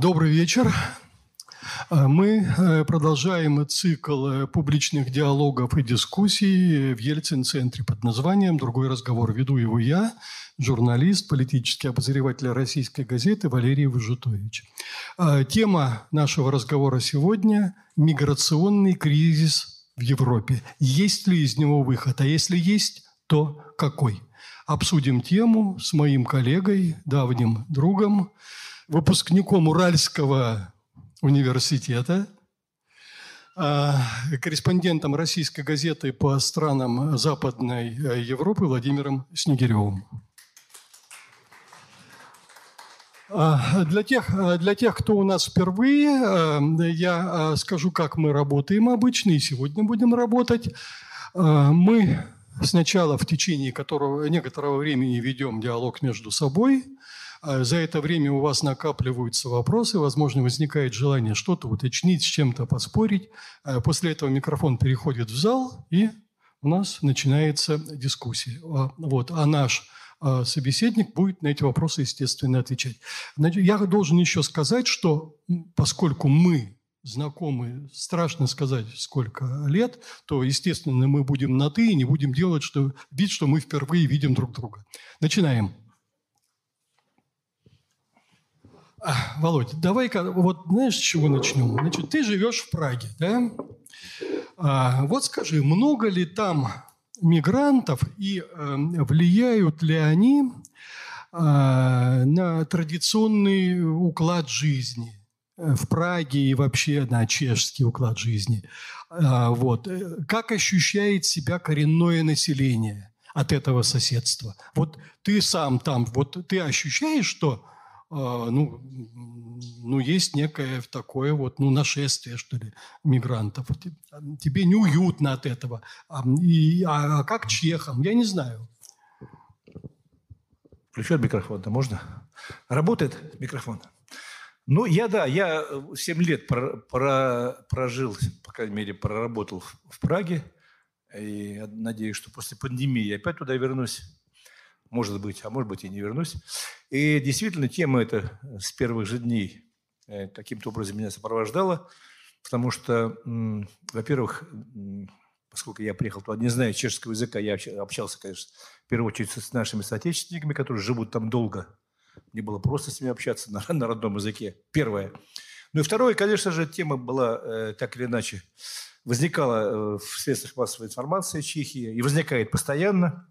Добрый вечер. Э, мы э, продолжаем цикл э, публичных диалогов и дискуссий в Ельцин-центре под названием «Другой разговор». Веду его я, журналист, политический обозреватель российской газеты Валерий Выжитович. Тема нашего разговора сегодня – миграционный кризис в Европе. Есть ли из него выход? А если есть, то какой? Обсудим тему с моим коллегой, давним другом, выпускником Уральского университета, а, корреспондентом российской газеты по странам Западной э, Европы Владимиром Снегиревым. А, для тех, для тех, кто у нас впервые, э, я э, скажу, как мы работаем обычно, и сегодня будем работать. Мы сначала в течение которого, некоторого времени ведем диалог между собой – за это время у вас накапливаются вопросы, возможно, возникает желание что-то уточнить, с чем-то поспорить. А после этого микрофон переходит в зал, и у нас начинается дискуссия. А, вот. А наш собеседник будет на эти вопросы, естественно, отвечать. Я должен еще сказать, что поскольку мы знакомы, страшно сказать, сколько лет, то, естественно, мы будем на «ты» и не будем делать что, вид, что мы впервые видим друг друга. Начинаем. Володь, давай-ка, вот знаешь, с чего начнем? Значит, ты живешь в Праге, да? А, вот скажи, много ли там мигрантов и э, влияют ли они э, на традиционный уклад жизни в Праге и вообще на чешский уклад жизни? А, вот. Как ощущает себя коренное население от этого соседства? Вот ты сам там, вот ты ощущаешь, что ну, ну, есть некое такое вот, ну, нашествие, что ли, мигрантов. Тебе неуютно от этого. А, и, а, а как чехам? Я не знаю. Включен микрофон, да можно? Работает микрофон? Ну, я, да, я 7 лет про, про, прожил, по крайней мере, проработал в, в Праге. И надеюсь, что после пандемии я опять туда вернусь может быть, а может быть и не вернусь. И действительно, тема эта с первых же дней э, каким-то образом меня сопровождала, потому что, во-первых, поскольку я приехал туда, не знаю чешского языка, я общался, конечно, в первую очередь с нашими соотечественниками, которые живут там долго. Мне было просто с ними общаться на, на родном языке. Первое. Ну и второе, конечно же, тема была э, так или иначе, возникала э, в средствах массовой информации Чехии и возникает постоянно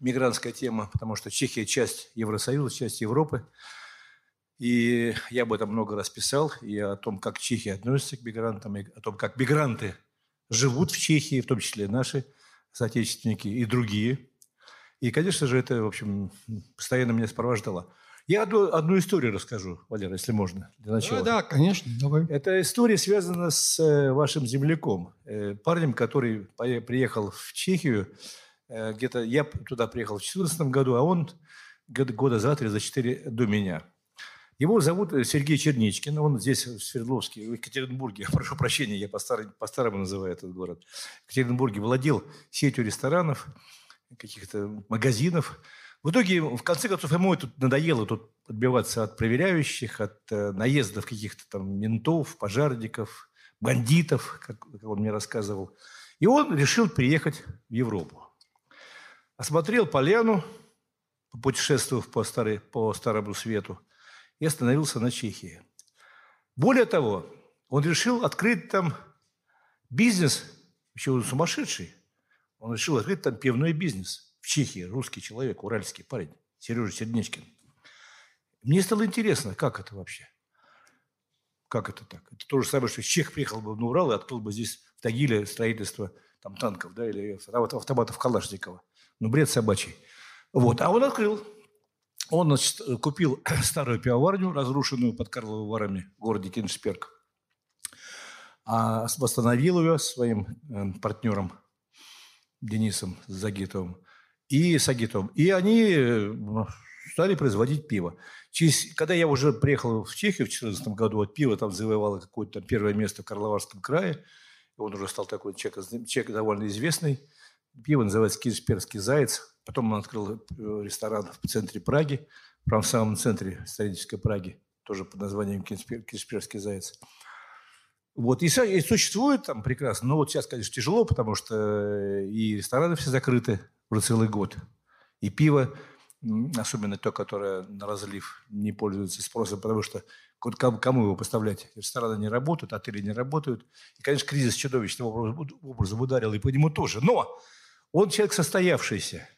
мигрантская тема, потому что Чехия – часть Евросоюза, часть Европы. И я об этом много раз писал, и о том, как Чехия относится к мигрантам, и о том, как мигранты живут в Чехии, в том числе наши соотечественники и другие. И, конечно же, это, в общем, постоянно меня сопровождало. Я одну, одну историю расскажу, Валера, если можно, для начала. Да, да, конечно, давай. Эта история связана с э, вашим земляком, э, парнем, который приехал в Чехию где-то я туда приехал в 2014 году, а он года за три, за четыре до меня. Его зовут э, Сергей Черничкин, он здесь, в Свердловске, в Екатеринбурге, прошу прощения, я по-старому, по называю этот город. В Екатеринбурге владел сетью ресторанов, каких-то магазинов. В итоге, в конце концов, ему тут надоело тут отбиваться от проверяющих, от э, наездов каких-то там ментов, пожарников, бандитов, как, как он мне рассказывал. И он решил приехать в Европу осмотрел поляну, путешествовав по, старой, по Старому Свету, и остановился на Чехии. Более того, он решил открыть там бизнес, еще он сумасшедший, он решил открыть там пивной бизнес в Чехии, русский человек, уральский парень, Сережа Сердничкин. Мне стало интересно, как это вообще? Как это так? Это то же самое, что Чех приехал бы на Урал и открыл бы здесь в Тагиле строительство там, танков да, или автоматов Калашникова. Ну, бред собачий. Вот. А он открыл. Он значит, купил старую пивоварню, разрушенную под Карловыми Варами в городе Киншперк. А восстановил ее своим э, партнером Денисом Загитовым и Сагитовым. И они э, стали производить пиво. Через, когда я уже приехал в Чехию в 2014 году, вот пиво там завоевало какое-то первое место в Карловарском крае. Он уже стал такой человек, человек довольно известный. Пиво называется «Киршперский заяц». Потом он открыл э, ресторан в центре Праги, прямо в самом центре исторической Праги, тоже под названием Кишперский заяц. Вот, и, и существует там прекрасно. Но вот сейчас, конечно, тяжело, потому что э, и рестораны все закрыты уже целый год. И пиво, особенно то, которое на разлив, не пользуется спросом, потому что кому его поставлять? Рестораны не работают, отели не работают. И, конечно, кризис чудовищным образом ударил и по нему тоже. Но он человек состоявшийся.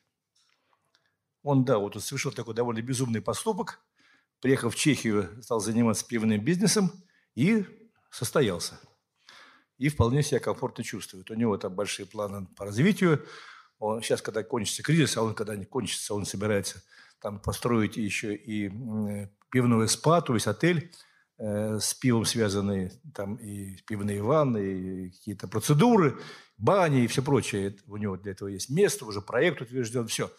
Он, да, вот он совершил такой довольно безумный поступок. Приехал в Чехию, стал заниматься пивным бизнесом и состоялся. И вполне себя комфортно чувствует. У него там большие планы по развитию. Он, сейчас, когда кончится кризис, а он когда не кончится, он собирается там построить еще и пивной спа, то есть отель э, с пивом связанные, там и пивные ванны, и какие-то процедуры, бани и все прочее. У него для этого есть место, уже проект утвержден, все.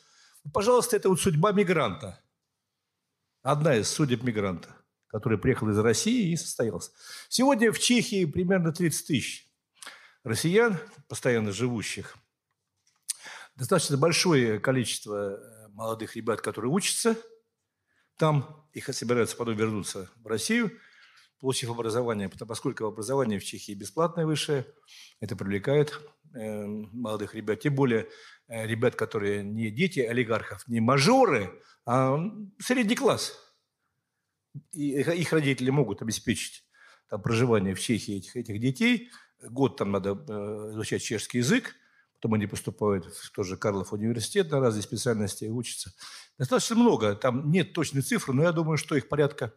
Пожалуйста, это вот судьба мигранта. Одна из судеб мигранта который приехал из России и состоялся. Сегодня в Чехии примерно 30 тысяч россиян, постоянно живущих. Достаточно большое количество э, молодых ребят, которые учатся там, их собираются потом вернуться в Россию, получив образование, поскольку образование в Чехии бесплатное высшее, это привлекает э, молодых ребят, тем более э, ребят, которые не дети олигархов, не мажоры, а средний класс – и их родители могут обеспечить там, проживание в Чехии этих, этих детей. Год там надо э, изучать чешский язык, потом они поступают в тот же Карлов университет на разные специальности и учатся. Достаточно много, там нет точной цифры, но я думаю, что их порядка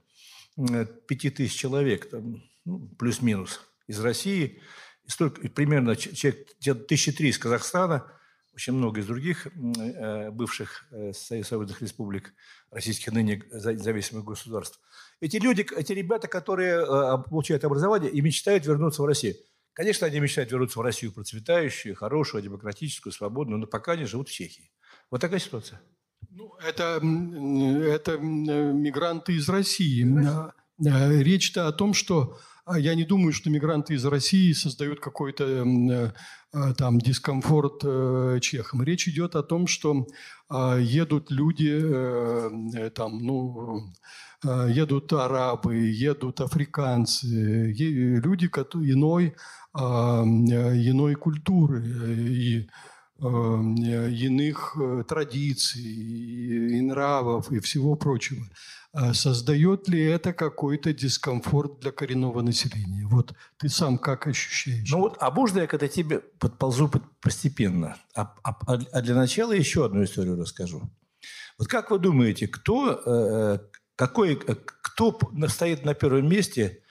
пяти тысяч человек, там, ну, плюс-минус, из России. И столько, примерно человек, 1003 из Казахстана, очень много из других э, бывших э, союзных республик, российских ныне независимых государств. Эти люди, эти ребята, которые э, получают образование и мечтают вернуться в Россию. Конечно, они мечтают вернуться в Россию процветающую, хорошую, демократическую, свободную, но пока они живут в Чехии. Вот такая ситуация. Ну, это, это мигранты из России. Речь-то о том, что а я не думаю, что мигранты из России создают какой-то э, э, там дискомфорт э, чехам. Речь идет о том, что а, едут люди, там, ну, едут арабы, едут африканцы, люди иной, а, иной культуры и иных традиций, и нравов, и всего прочего. А создает ли это какой-то дискомфорт для коренного населения? Вот ты сам как ощущаешь? Ну вот, а можно я когда тебе подползу постепенно? А, а, а для начала еще одну историю расскажу. Вот как вы думаете, кто, э, какой, кто стоит на первом месте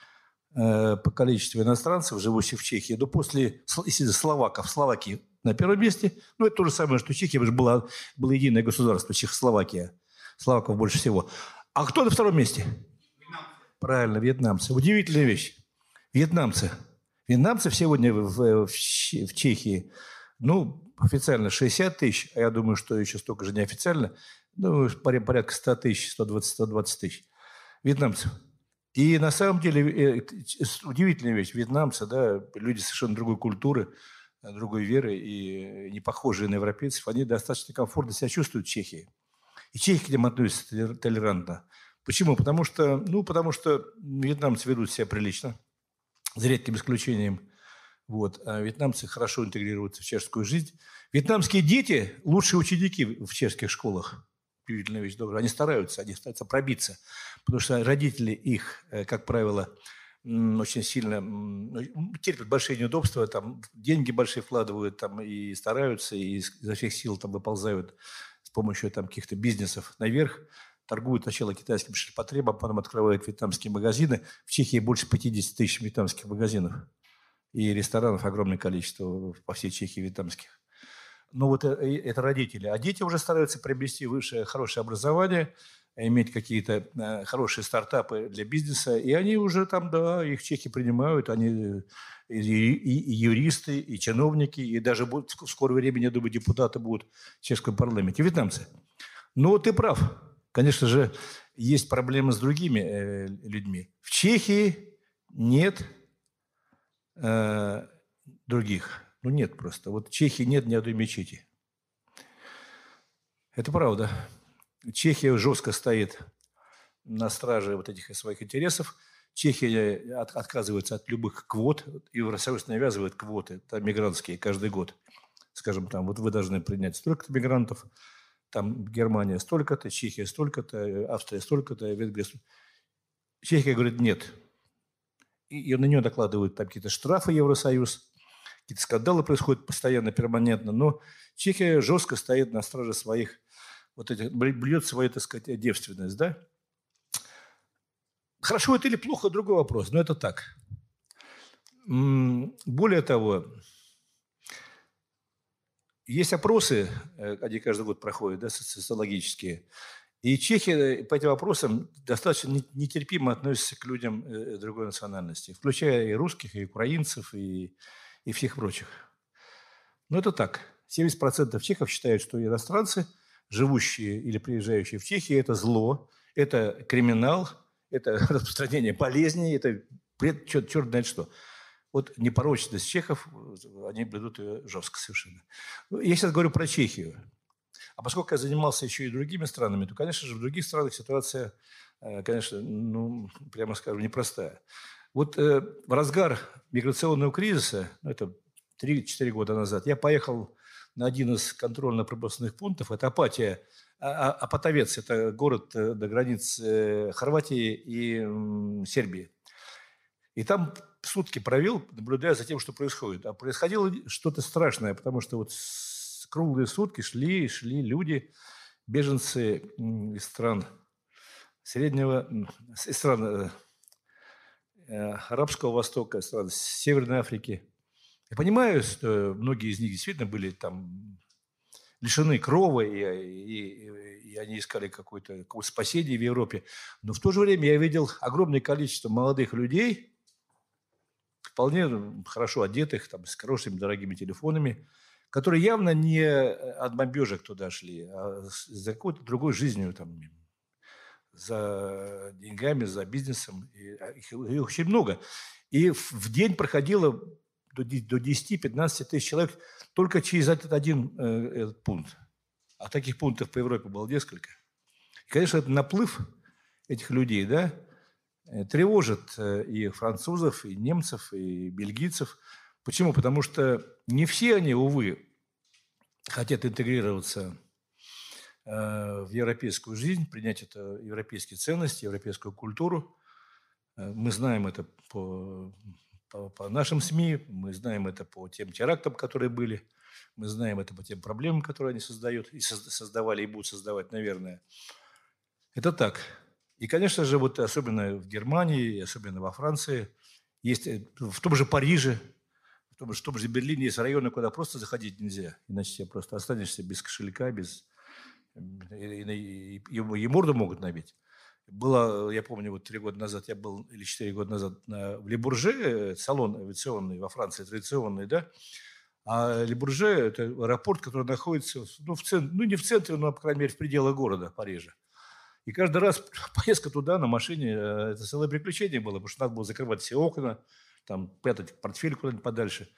э, по количеству иностранцев, живущих в Чехии? Ну, после словаков, Словакии на первом месте. Ну, это то же самое, что Чехия была, было единое государство, Чехословакия. Словаков больше всего. А кто на втором месте? Вьетнамцы. Правильно, вьетнамцы. Удивительная вещь. Вьетнамцы. Вьетнамцев сегодня в, в, в Чехии, ну, официально 60 тысяч, а я думаю, что еще столько же неофициально, ну, порядка 100 тысяч, 120-120 тысяч вьетнамцев. И на самом деле э, удивительная вещь. Вьетнамцы, да, люди совершенно другой культуры, другой веры и не похожие на европейцев, они достаточно комфортно себя чувствуют в Чехии. И чехи к ним относятся толерантно. Почему? Потому что, ну, потому что вьетнамцы ведут себя прилично, за редким исключением. Вот. А вьетнамцы хорошо интегрируются в чешскую жизнь. Вьетнамские дети – лучшие ученики в чешских школах. Удивительная вещь, добрая. Они стараются, они стараются пробиться. Потому что родители их, э, как правило, очень сильно ну, терпят большие неудобства, там деньги большие вкладывают там, и стараются, и изо всех сил там выползают помощью там, каких-то бизнесов наверх, торгуют сначала китайским ширпотребом, потом открывают вьетнамские магазины. В Чехии больше 50 тысяч вьетнамских магазинов. И ресторанов огромное количество по всей Чехии вьетнамских. Но вот это, это родители. А дети уже стараются приобрести высшее, хорошее образование, иметь какие-то э, хорошие стартапы для бизнеса. И они уже там, да, их чехи принимают. Они и, и, и юристы, и чиновники, и даже будут, в скором времени, я думаю, депутаты будут в чешском парламенте, вьетнамцы. Ну, ты прав. Конечно же, есть проблемы с другими э, людьми. В Чехии нет э, других. Ну, нет просто. Вот в Чехии нет ни одной мечети. Это правда. Чехия жестко стоит на страже вот этих своих интересов. Чехия от, отказывается от любых квот, Евросоюз навязывает квоты там, мигрантские каждый год. Скажем, там, вот вы должны принять столько-то мигрантов, там Германия столько-то, Чехия столько-то, Австрия столько-то, Венгрия столько-то. Чехия говорит, нет. И, и на нее докладывают там какие-то штрафы Евросоюз, какие-то скандалы происходят постоянно, перманентно, но Чехия жестко стоит на страже своих, вот этих, блюет свою, так сказать, девственность, да? Хорошо это или плохо, другой вопрос, но это так. Более того, есть опросы, э, они каждый год проходят, да, социологические, и чехи э, по этим вопросам достаточно нетерпимо относятся к людям э, другой национальности, включая и русских, и украинцев, и, и всех прочих. Но это так. 70% чехов считают, что иностранцы, живущие или приезжающие в Чехию, это зло, это криминал, это распространение болезней, это черт, черт знает что. Вот непорочность чехов, они блюдут ее жестко совершенно. Я сейчас говорю про Чехию. А поскольку я занимался еще и другими странами, то, конечно же, в других странах ситуация, э, конечно, ну, прямо скажем, непростая. Вот э, в разгар миграционного кризиса, ну, это 3-4 года назад, я поехал на один из контрольно-пропускных пунктов. Это Апатия. А, а, Апатовец – это город э, границе Хорватии и Сербии. И там сутки провел, наблюдая за тем, что происходит. А происходило что-то страшное, потому что вот круглые сутки шли и шли люди, беженцы из стран Среднего, из стран э, э, Арабского Востока, из стран Северной Африки. Я понимаю, что многие из них действительно были там лишены крова, и, и, и они искали какое-то какое спасение в Европе. Но в то же время я видел огромное количество молодых людей, вполне хорошо одетых, там, с хорошими дорогими телефонами, которые явно не от бомбежек туда шли, а за какой-то другой жизнью, там, за деньгами, за бизнесом. И а, их, их очень много. И в день проходило до 10-15 тысяч человек только через этот один э, этот пункт. А таких пунктов по Европе было несколько. И, конечно, этот наплыв этих людей, да, Э, тревожит э, и французов, и немцев, и бельгийцев. Почему? Потому что не все они, увы, хотят интегрироваться в европейскую жизнь, принять это европейские ценности, европейскую культуру. Мы знаем это по, по, по нашим СМИ, мы знаем это по тем терактам, которые были, мы знаем это по тем проблемам, которые они создают и создавали и будут создавать, наверное. Это так. И, конечно же, вот особенно в Германии, особенно во Франции, есть э, в том же Париже, в том, в том же Берлине есть районы, куда просто заходить нельзя, иначе тебе просто останешься без кошелька, без и, и, и, и морду могут набить. Было, я помню, вот три года назад я был, или четыре года назад на, в Лебурже, салон авиационный во Франции, традиционный, да, а Лебурже – это аэропорт, который находится, ну, в центре, ну, не в центре, но, по крайней мере, в пределах города Парижа. И каждый раз поездка туда на машине, э, это целое приключение было, потому что надо было закрывать все окна, там, прятать портфель куда-нибудь подальше.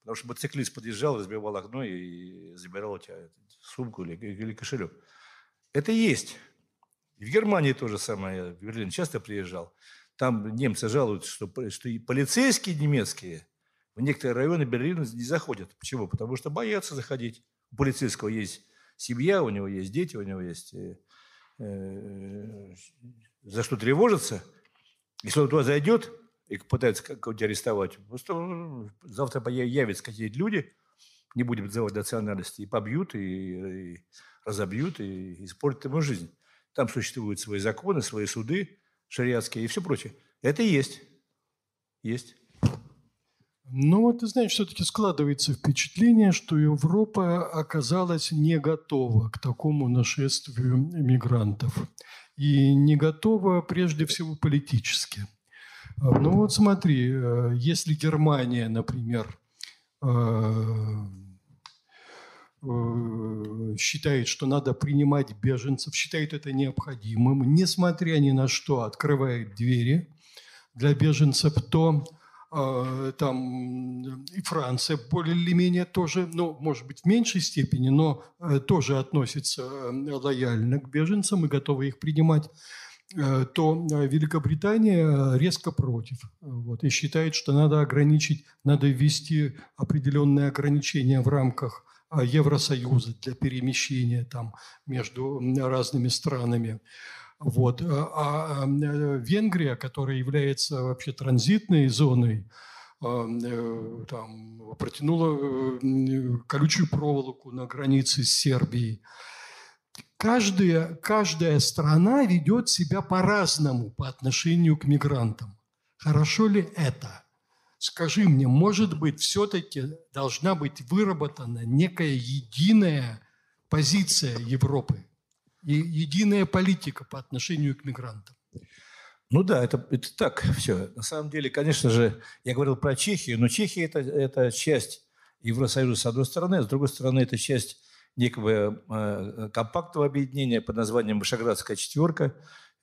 Потому что мотоциклист подъезжал, разбивал окно и забирал у тебя сумку или, или кошелек. Это есть. И в Германии то же самое. Я в Берлин часто приезжал. Там немцы жалуются, что, что и полицейские немецкие в некоторые районы Берлина не заходят. Почему? Потому что боятся заходить. У полицейского есть семья, у него есть дети, у него есть э, Э, за что тревожится, если он туда зайдет и пытается кого-нибудь арестовать, просто ну, завтра явятся какие-то люди, не будем называть национальности, и побьют, и, и разобьют, и испортят ему жизнь. Там существуют свои законы, свои суды шариатские и все прочее. Это есть. Есть. Ну вот, ты знаешь, все-таки складывается впечатление, что Европа оказалась не готова к такому нашествию мигрантов. И не готова прежде всего политически. Ну вот смотри, э, если Германия, например, э, считает, что надо принимать беженцев, считает это необходимым, несмотря ни на что, открывает двери для беженцев, то а, там и Франция более или менее тоже, ну, может быть, в меньшей степени, но э, тоже относится э, лояльно к беженцам и готова их принимать. то Великобритания резко против. Вот, и считает, что надо ограничить, надо ввести определенные ограничения в рамках Евросоюза для перемещения там между разными странами. Вот. А Венгрия, которая является вообще транзитной зоной, Э, там, протянула э, колючую проволоку на границе с Сербией. Каждая, каждая страна ведет себя по-разному по отношению к мигрантам. Хорошо ли это? Скажи мне, может быть, все-таки должна быть выработана некая единая позиция Европы, и единая политика по отношению к мигрантам? Ну да, это, это так все. На самом деле, конечно же, я говорил про Чехию, но Чехия это, это часть Евросоюза с одной стороны, а с другой стороны это часть некого э, компактного объединения под названием Вышеградская четверка.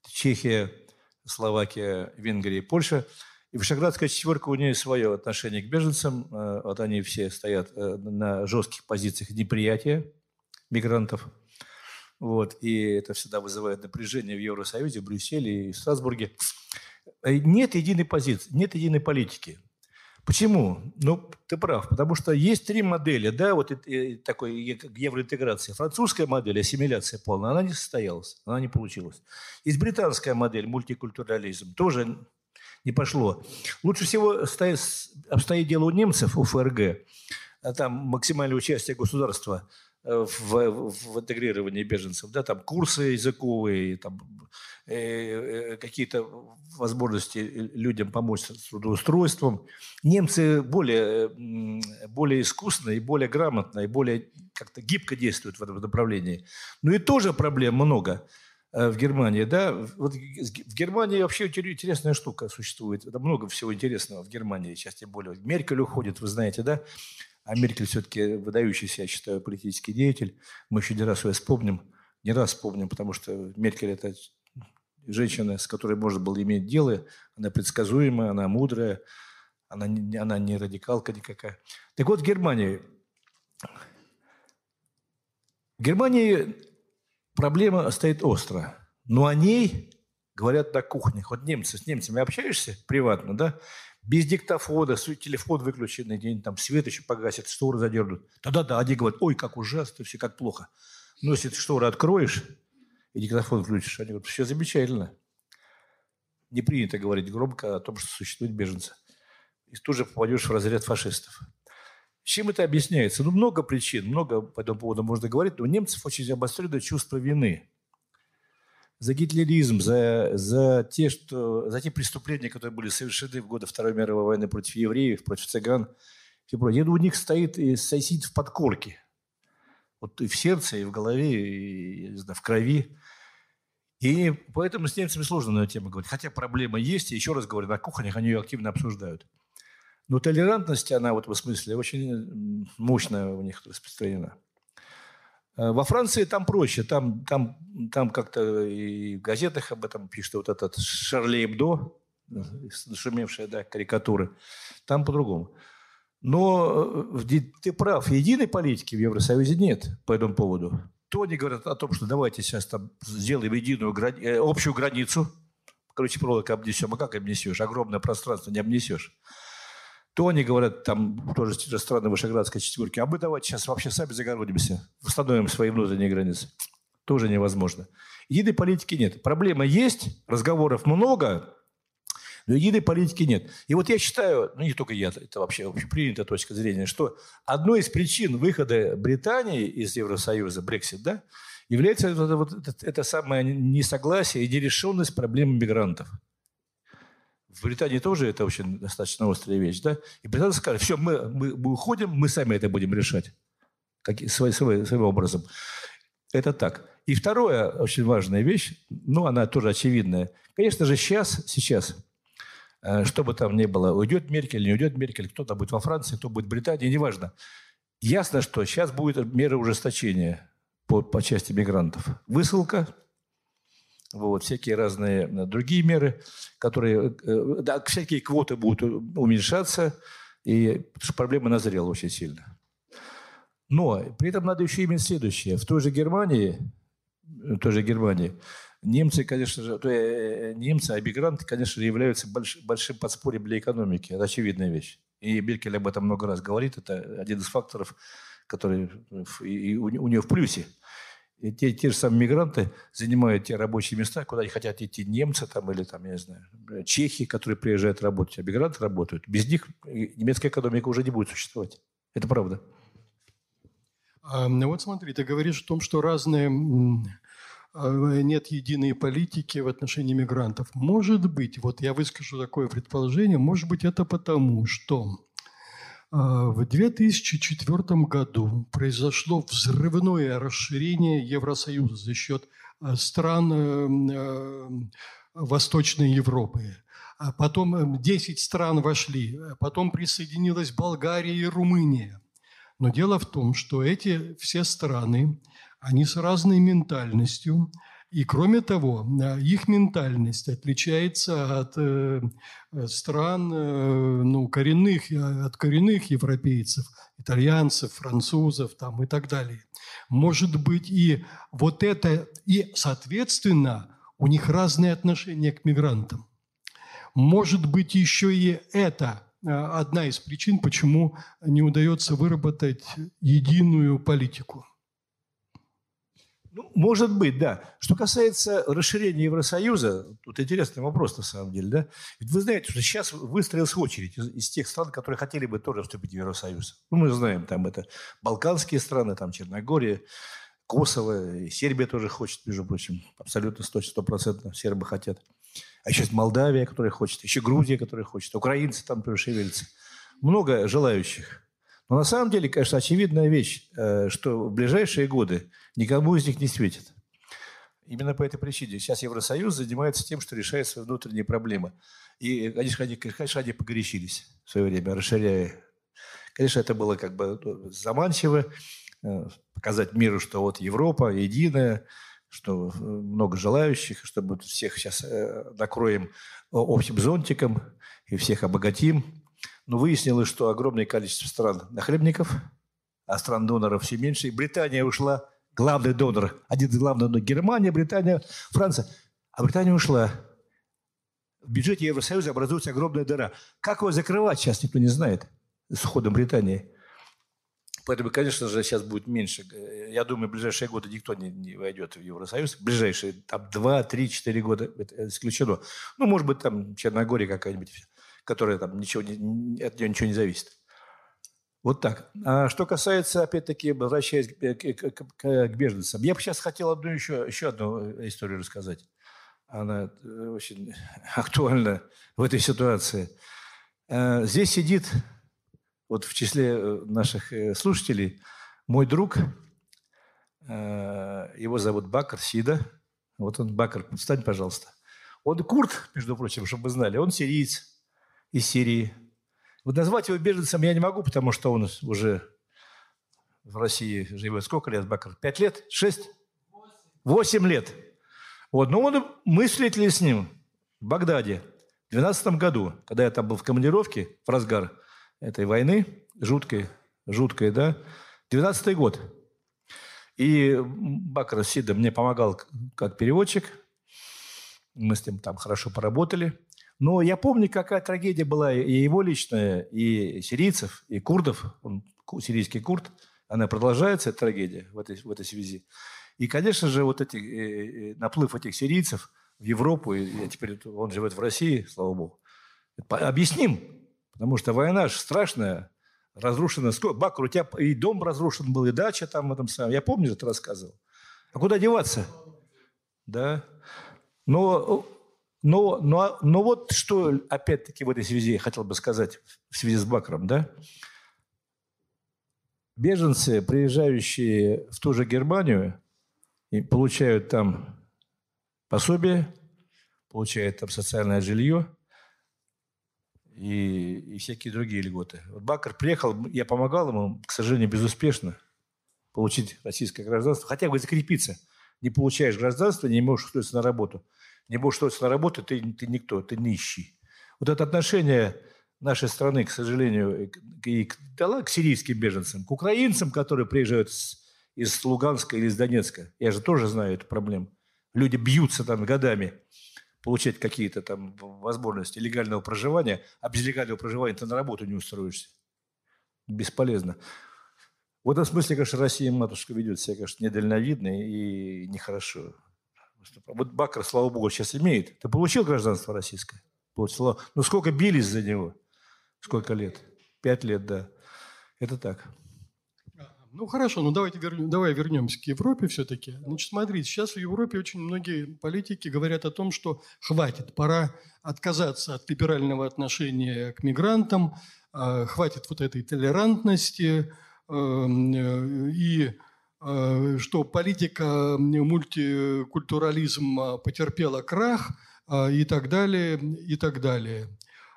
Чехия, Словакия, Венгрия и Польша. И Вышеградская четверка, у нее свое отношение к беженцам. Э, вот они все стоят э, на жестких позициях неприятия мигрантов – вот, и это всегда вызывает напряжение в Евросоюзе, в Брюсселе и в Страсбурге. Э, нет единой позиции, нет единой политики. Почему? Ну, ты прав, потому что есть три модели, да, вот такой евроинтеграции. Французская модель, ассимиляция полная, она не состоялась, она не получилась. Есть британская модель, мультикультурализм, тоже не пошло. Лучше всего стоит, обстоит дело у немцев, у ФРГ. А там максимальное участие государства – Э, в, в интегрировании беженцев, да, там курсы языковые, там, э, э, какие-то возможности людям помочь с трудоустройством. Немцы более, более искусно и более грамотно, и более как-то гибко действуют в этом направлении. Ну и тоже проблем много в Германии, да, вот в Германии вообще интересная штука существует, это много всего интересного в Германии, сейчас тем более. Меркель уходит, вы знаете, да, а Меркель все-таки выдающийся, я считаю, политический деятель. Мы еще не раз ее вспомним, не раз вспомним, потому что Меркель – это женщина, с которой можно было иметь дело. Она предсказуемая, она мудрая, она не, она не радикалка никакая. Так вот, в Германии. В Германии проблема стоит остро. Но о ней говорят на кухнях. Вот немцы, с немцами общаешься приватно, да? без диктофона, телефон выключенный, день там свет еще погасит, шторы задернут. Да-да-да, они говорят, ой, как ужасно, все как плохо. Но если ты шторы откроешь и диктофон включишь, они говорят, все замечательно. Не принято говорить громко о том, что существуют беженцы. И тут же попадешь в разряд фашистов. Чем это объясняется? Ну, много причин, много по этому поводу можно говорить, но у немцев очень обостренное чувство вины – за гитлеризм, за, за, те, что, за те преступления, которые были совершены в годы Второй мировой войны против евреев, против цыган. И прочее. у них стоит и сосит в подкорке. Вот и в сердце, и в голове, и знаю, в крови. И поэтому с немцами сложно на эту тему говорить. Хотя проблема есть, и еще раз говорю, на кухнях они ее активно обсуждают. Но толерантность, она в этом смысле очень мощная у них распространена. Э, во Франции там проще, там, там, там как-то и в газетах об этом пишут, вот этот Шарли Эбдо, нашумевшая да, карикатуры, там по-другому. Но э, ты прав, единой политики в Евросоюзе нет по этому поводу. То они говорят о том, что давайте сейчас там сделаем единую грани... Э, общую границу, короче, проволока обнесем. А как обнесешь? Огромное пространство не обнесешь то они говорят, там тоже страны Вышеградской четверки, а мы давайте сейчас вообще сами загородимся, восстановим свои внутренние границы. Тоже невозможно. Единой политики нет. Проблема есть, разговоров много, но единой политики нет. И вот я считаю, ну не только я, это вообще общепринятая точка зрения, что одной из причин выхода Британии из Евросоюза, Брексит, да, является вот это, это самое несогласие и нерешенность проблемы мигрантов. В Британии тоже это очень достаточно острая вещь, да? И британцы сказали, все, мы, мы, мы уходим, мы сами это будем решать. Как, свой, свой, своим образом. Это так. И вторая очень важная вещь, ну, она тоже очевидная. Конечно же, сейчас, сейчас, э, что бы там ни было, уйдет Меркель, не уйдет Меркель, кто-то будет во Франции, кто будет в Британии, неважно. Ясно, что сейчас будет меры ужесточения по, по части мигрантов. Высылка, вот, всякие разные э, другие меры, которые, э, да, всякие квоты будут уменьшаться, и проблема назрела очень сильно. Но при этом надо еще иметь следующее. В той же Германии, в той же Германии Немцы, конечно же, то, э, немцы, а мигранты, конечно же, являются больш, большим подспорьем для экономики. Это очевидная вещь. И Меркель об этом много раз говорит. Это один из факторов, который и у, у нее в плюсе. И те, те же самые мигранты занимают те рабочие места, куда не хотят идти немцы там, или, там, я не знаю, чехи, которые приезжают работать, а мигранты работают. Без них немецкая экономика уже не будет существовать. Это правда. А, вот смотри, ты говоришь о том, что разные а, нет единой политики в отношении мигрантов. Может быть, вот я выскажу такое предположение, может быть, это потому, что в 2004 году произошло взрывное расширение Евросоюза за счет а, стран э, э, Восточной Европы. А потом 10 стран вошли, потом присоединилась Болгария и Румыния. Но дело в том, что эти все страны, они с разной ментальностью, и кроме того, э, их ментальность отличается от э, стран э, ну, коренных, от коренных европейцев, итальянцев, французов там, и так далее. Может быть, и вот это, и, соответственно, у них разные отношения к мигрантам. Может быть, еще и это одна из причин, почему не удается выработать единую политику. Ну, может быть, да. Что касается расширения Евросоюза, тут интересный вопрос на самом деле, да? Ведь вы знаете, что сейчас выстроилась очередь из, из тех стран, которые хотели бы тоже вступить в Евросоюз. Ну, мы знаем, там это балканские страны, там Черногория, Косово, и Сербия тоже хочет, между прочим, абсолютно стопроцентно сербы хотят. А еще есть Молдавия, которая хочет, еще Грузия, которая хочет, украинцы там тоже шевелятся. Много желающих. Но на самом деле, конечно, очевидная вещь, э, что в ближайшие годы никому из них не светит. Именно по этой причине. Сейчас Евросоюз занимается тем, что решает свои внутренние проблемы. И, конечно, они, конечно, они погорячились в свое время, расширяя. Конечно, это было как бы ну, заманчиво, э, показать миру, что вот Европа единая, что э, много желающих, что мы всех сейчас накроем общим зонтиком и всех обогатим. Но выяснилось, что огромное количество стран нахлебников, а стран доноров все меньше. И Британия ушла, главный донор, один из главных доноров. Германия, Британия, Франция. А Британия ушла. В бюджете Евросоюза образуется огромная дыра. Как его закрывать, сейчас никто не знает с уходом Британии. Поэтому, конечно же, сейчас будет меньше. Я думаю, в ближайшие годы никто не, не войдет в Евросоюз. В ближайшие там 2, 3, 4 года это исключено. Ну, может быть, там Черногория какая-нибудь которая там ничего от нее ничего не зависит. Вот так. А что касается, опять-таки, возвращаясь к, к, к, к беженцам, я бы сейчас хотел одну еще, еще одну историю рассказать. Она э, очень актуальна в этой ситуации. Э, здесь сидит, вот в числе э, наших слушателей, мой друг, его зовут Бакар Сида. Вот он, Бакар, встань, пожалуйста. Он курд, между прочим, чтобы вы знали, он сириец из Сирии. Вот назвать его беженцем я не могу, потому что он уже в России живет сколько лет, Бакар? Пять лет? Шесть? Восемь лет. Вот. Но он, мы встретились с ним в Багдаде в 2012 году, когда я там был в командировке, в разгар этой войны, жуткой, жуткой, да, 12 год. И Бакар Сида мне помогал как переводчик. Мы с ним там хорошо поработали. Но я помню, какая трагедия была и его личная, и сирийцев, и курдов. Он сирийский курд. Она продолжается, эта трагедия в этой, в этой связи. И, конечно же, вот эти, э, э, наплыв этих сирийцев в Европу, и теперь он живет в России, слава богу, объясним. Потому что война же страшная, разрушена. Бакур, у тебя и дом разрушен был, и дача там в этом самом. Я помню, что ты рассказывал. А куда деваться? Да. Но но, но, но вот что, опять-таки, в этой связи я хотел бы сказать, в связи с Бакром, да? Беженцы, приезжающие в ту же Германию, и получают там пособие, получают там социальное жилье и, и всякие другие льготы. Вот Бакр приехал, я помогал ему, к сожалению, безуспешно получить российское гражданство, хотя бы закрепиться. Не получаешь гражданство, не можешь устроиться на работу – не будешь устроиться на работу, ты, ты никто, ты нищий. Вот это отношение нашей страны, к сожалению, и к, да, к сирийским беженцам, к украинцам, которые приезжают с, из Луганска или из Донецка. Я же тоже знаю эту проблему. Люди бьются там годами получать какие-то там возможности легального проживания, а без легального проживания ты на работу не устроишься. Бесполезно. В этом смысле, конечно, Россия матушка ведет себя, конечно, недальновидно и нехорошо. Вот Бакр, слава богу, сейчас имеет. Ты получил гражданство российское? Получил. Ну, сколько бились за него? Сколько лет? Пять лет, да. Это так. Ну хорошо, ну давайте вернем, давай вернемся к Европе все-таки. Значит, смотрите, сейчас в Европе очень многие политики говорят о том, что хватит, пора отказаться от либерального отношения к мигрантам, э, хватит вот этой толерантности эм, э, и что политика мультикультурализма потерпела крах и так далее, и так далее.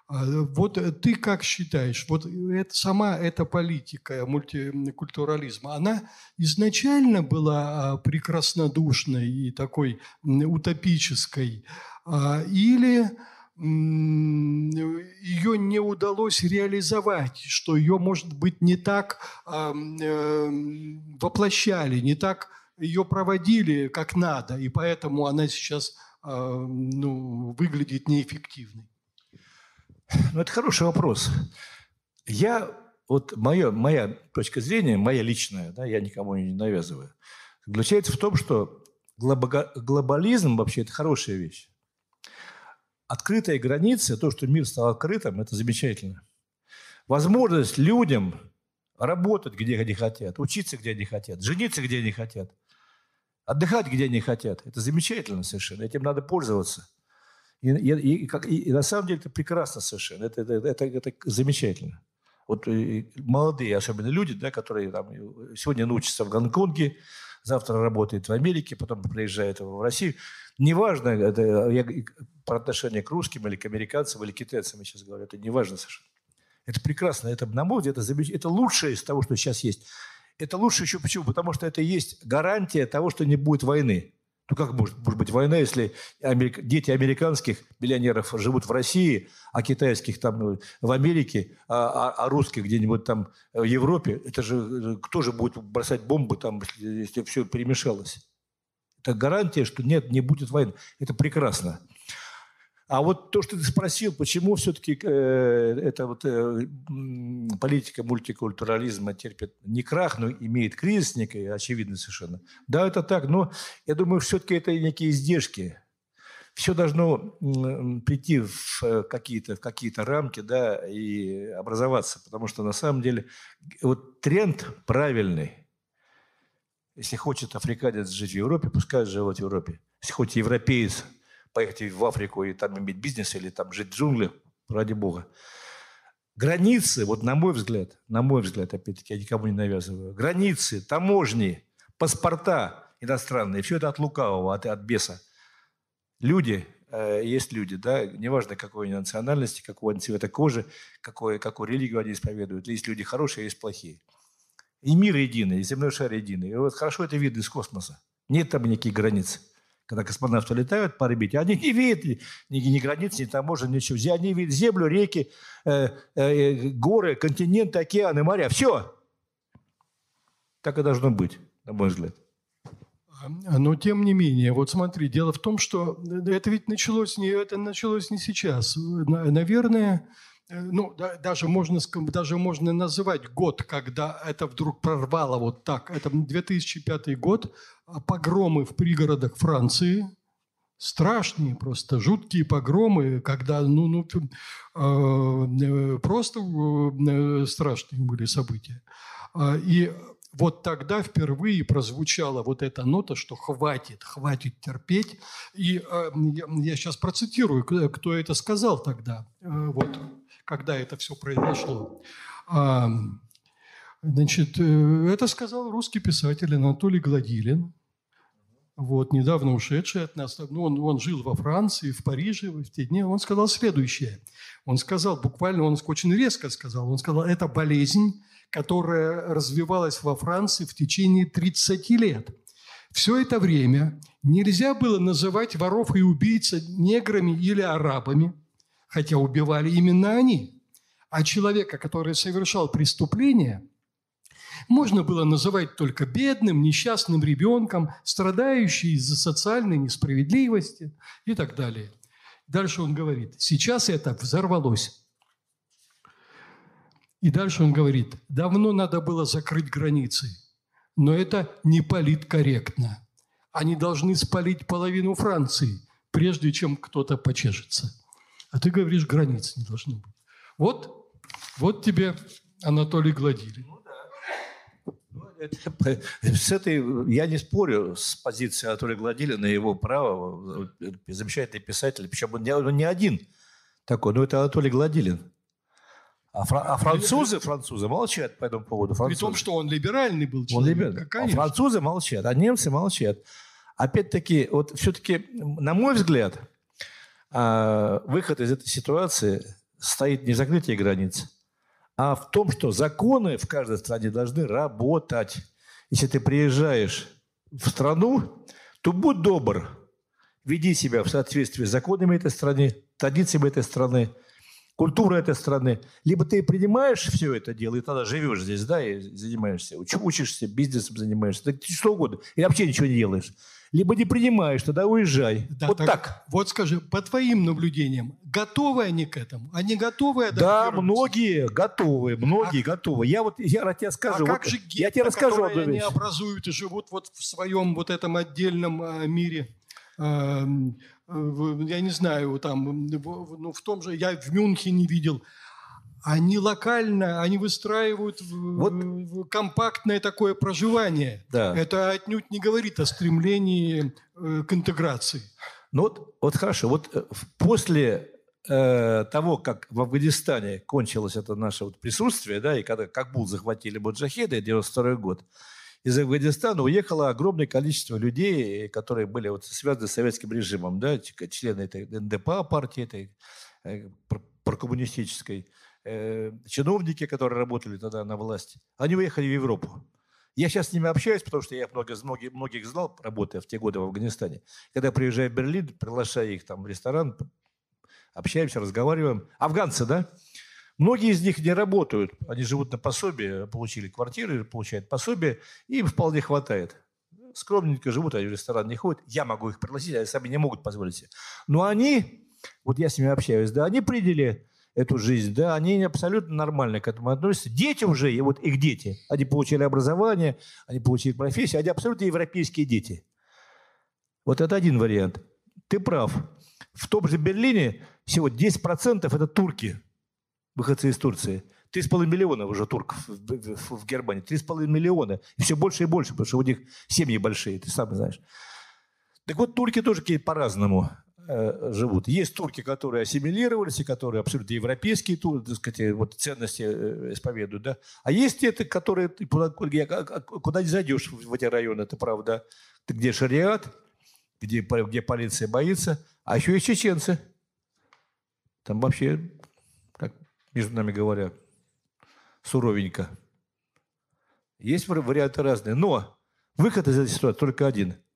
А, вот э, ты как считаешь, вот это, сама эта политика мультикультурализма, она изначально была а, прекраснодушной и такой утопической, а, или ее не удалось реализовать, что ее, может быть, не так э, воплощали, не так ее проводили как надо, и поэтому она сейчас ну, выглядит неэффективной. Ну, это хороший вопрос. Я, вот моя, моя точка зрения, моя личная, да, я никому не навязываю, заключается в том, что глобализм вообще это хорошая вещь. Открытые границы, то, что мир стал открытым, это замечательно. Возможность людям работать, где они хотят, учиться, где они хотят, жениться, где они хотят, отдыхать, где они хотят. Это замечательно совершенно. Этим надо пользоваться. И, и, и, и, и на самом деле это прекрасно совершенно, это, это, это, это замечательно. Вот и молодые, особенно люди, да, которые там, сегодня научатся в Гонконге, завтра работают в Америке, потом приезжают в Россию. Неважно, это, я, про отношение к русским или к американцам или к китайцам я сейчас говорю, это неважно совершенно. Это прекрасно, это, на мой взгляд, это, это лучшее из того, что сейчас есть. Это лучше еще почему? Потому что это есть гарантия того, что не будет войны. Ну как может, может быть война, если америк... дети американских миллионеров живут в России, а китайских там ну, в Америке, а, а, а русских где-нибудь там в Европе? Это же э, кто же будет бросать бомбы там, если, если все перемешалось? Это гарантия, что нет, не будет войны. Это прекрасно. А вот то, что ты спросил, почему все-таки э, эта вот э, политика мультикультурализма терпит не крах, но имеет кризис некий, очевидно совершенно. Да, это так, но я думаю, все-таки это некие издержки. Все должно э, прийти в э, какие-то какие рамки, да, и образоваться, потому что на самом деле вот тренд правильный. Если хочет африканец жить в Европе, пускай живет в Европе. Если хочет европеец поехать в Африку и там иметь бизнес или там жить в джунглях, ради бога. Границы, вот на мой взгляд, на мой взгляд, опять-таки, я никому не навязываю, границы, таможни, паспорта иностранные, все это от лукавого, от, от беса. Люди, э, есть люди, да, неважно какой они национальности, какого они цвета кожи, какой, какую религию они исповедуют. Есть люди хорошие, есть плохие. И мир единый, и земной шар единый. И вот хорошо это видно из космоса. Нет там никаких границ когда космонавты летают по орбите, они не видят ни, ни границ, ни таможен, ничего. Они видят землю, реки, э, э, горы, континенты, океаны, моря. Все. Так и должно быть, на мой взгляд. Но тем не менее, вот смотри, дело в том, что это ведь началось не, это началось не сейчас. Наверное, Э, ну, да, даже, можно, даже можно называть год, когда это вдруг прорвало вот так. Это 2005 год, а погромы в пригородах Франции, страшные просто, жуткие погромы, когда, ну, ну э, э просто э, страшные были события. А, и вот тогда впервые прозвучала вот эта нота, что хватит, хватит терпеть. И э, я сейчас процитирую, кто это сказал тогда. Э, вот когда это все произошло. Значит, э, это сказал русский писатель Анатолий Гладилин, вот, недавно ушедший от нас. Ну, он, он жил во Франции, в Париже в те дни. Он сказал следующее. Он сказал, буквально, он очень резко сказал, он сказал, это болезнь, которая развивалась во Франции в течение 30 лет. Все это время нельзя было называть воров и убийц неграми или арабами – хотя убивали именно они. А человека, который совершал преступление, Можно было называть только бедным, несчастным ребенком, страдающим из-за социальной несправедливости и так далее. Дальше он говорит, сейчас это взорвалось. И дальше он говорит, давно надо было закрыть границы, но это не политкорректно. Они должны спалить половину Франции, прежде чем кто-то почешется. А ты говоришь, границ не должно быть. Вот, вот тебе Анатолий Гладилин. С этой, я не спорю с позицией Анатолия Гладилина, его право, замечательный писатель, причем он не, он не один такой, но это Анатолий Гладилин. А, фра- а французы, французы молчат по этому поводу. При том, что он либеральный был человек. Он либеральный. А французы молчат, а немцы молчат. Опять-таки, вот все-таки, на мой взгляд, а, выход из этой ситуации стоит не в закрытии границ, а в том, что законы в каждой стране должны работать. Если ты приезжаешь в страну, то будь добр, веди себя в соответствии с законами этой страны, традициями этой страны, культурой этой страны. Либо ты принимаешь все это дело, и тогда живешь здесь, да, и занимаешься, учишься, бизнесом занимаешься, так что угодно, и вообще ничего не делаешь либо не принимаешь, тогда уезжай. Да, вот так, так. Вот скажи, по твоим наблюдениям, готовы они к этому? Они готовы Да, многие готовы, многие а, готовы. Я вот я тебе скажу. А вот, как же гетто, я тебе расскажу одну вещь. они образуют и живут вот в своем вот этом отдельном э, мире? Э, э, я не знаю, там, ну, в том же, я в Мюнхене видел, они локально, они выстраивают вот. компактное такое проживание. Да. Это отнюдь не говорит о стремлении э, к интеграции. Ну вот, вот хорошо, вот э, после э, того, как в Афганистане кончилось это наше вот присутствие, да, и когда Кабул захватили Боджахеды, 92 год, из Афганистана уехало огромное количество людей, которые были вот связаны с советским режимом, да, члены этой НДПА партии, этой э, прокоммунистической, э, чиновники, которые работали тогда на власти, они уехали в Европу. Я сейчас с ними общаюсь, потому что я много, многих, многих знал, работая в те годы в Афганистане. Когда приезжаю в Берлин, приглашаю их там в ресторан, общаемся, разговариваем. Афганцы, да? Многие из них не работают, они живут на пособие, получили квартиры, получают пособие, им вполне хватает. Скромненько живут, они в ресторан не ходят. Я могу их пригласить, они сами не могут позволить себе. Но они, вот я с ними общаюсь, да, они приняли эту жизнь, да, они абсолютно нормально к этому относятся. Дети уже, и вот их дети, они получили образование, они получили профессию, они абсолютно европейские дети. Вот это один вариант. Ты прав. В том же Берлине всего 10% это турки, выходцы из Турции. 3,5 миллиона уже турков в, Германии. 3,5 миллиона. И все больше и больше, потому что у них семьи большие, ты сам знаешь. Так вот, турки тоже по-разному. Э, живут. Есть турки, которые ассимилировались, и которые абсолютно европейские так сказать, вот ценности э, исповедуют. Да? А есть те, которые, куда, куда не зайдешь в эти районы, это правда, где шариат, где, где полиция боится, а еще и чеченцы. Там вообще, между нами говоря, суровенько. Есть варианты разные, но выход из этой ситуации только один –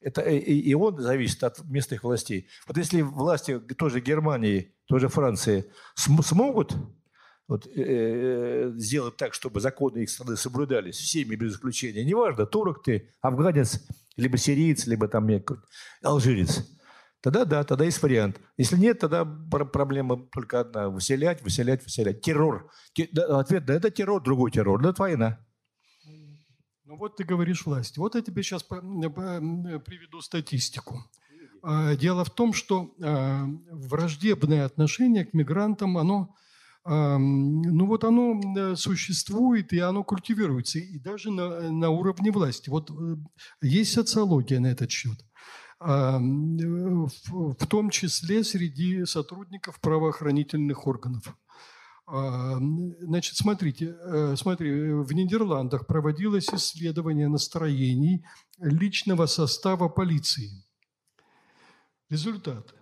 это, и, и он зависит от местных властей. Вот если власти той же Германии, той же Франции см, смогут вот, э, э, сделать так, чтобы законы их страны соблюдались всеми без исключения, неважно, турок ты, афганец, либо сириец, либо там алжирец, тогда да, тогда есть вариант. Если нет, тогда проблема только одна – выселять, выселять, выселять. Террор. Ответ – да, это террор, другой террор, да, это война. Ну вот ты говоришь власть. Вот я тебе сейчас приведу статистику. А, дело в том, что а, враждебное отношение к мигрантам, оно, а, ну вот оно э, существует и оно культивируется, и даже на, на уровне власти. Вот э, есть социология на этот счет в том числе среди сотрудников правоохранительных органов. Значит, смотрите, э, смотри, в Нидерландах проводилось исследование настроений личного состава полиции. Результат.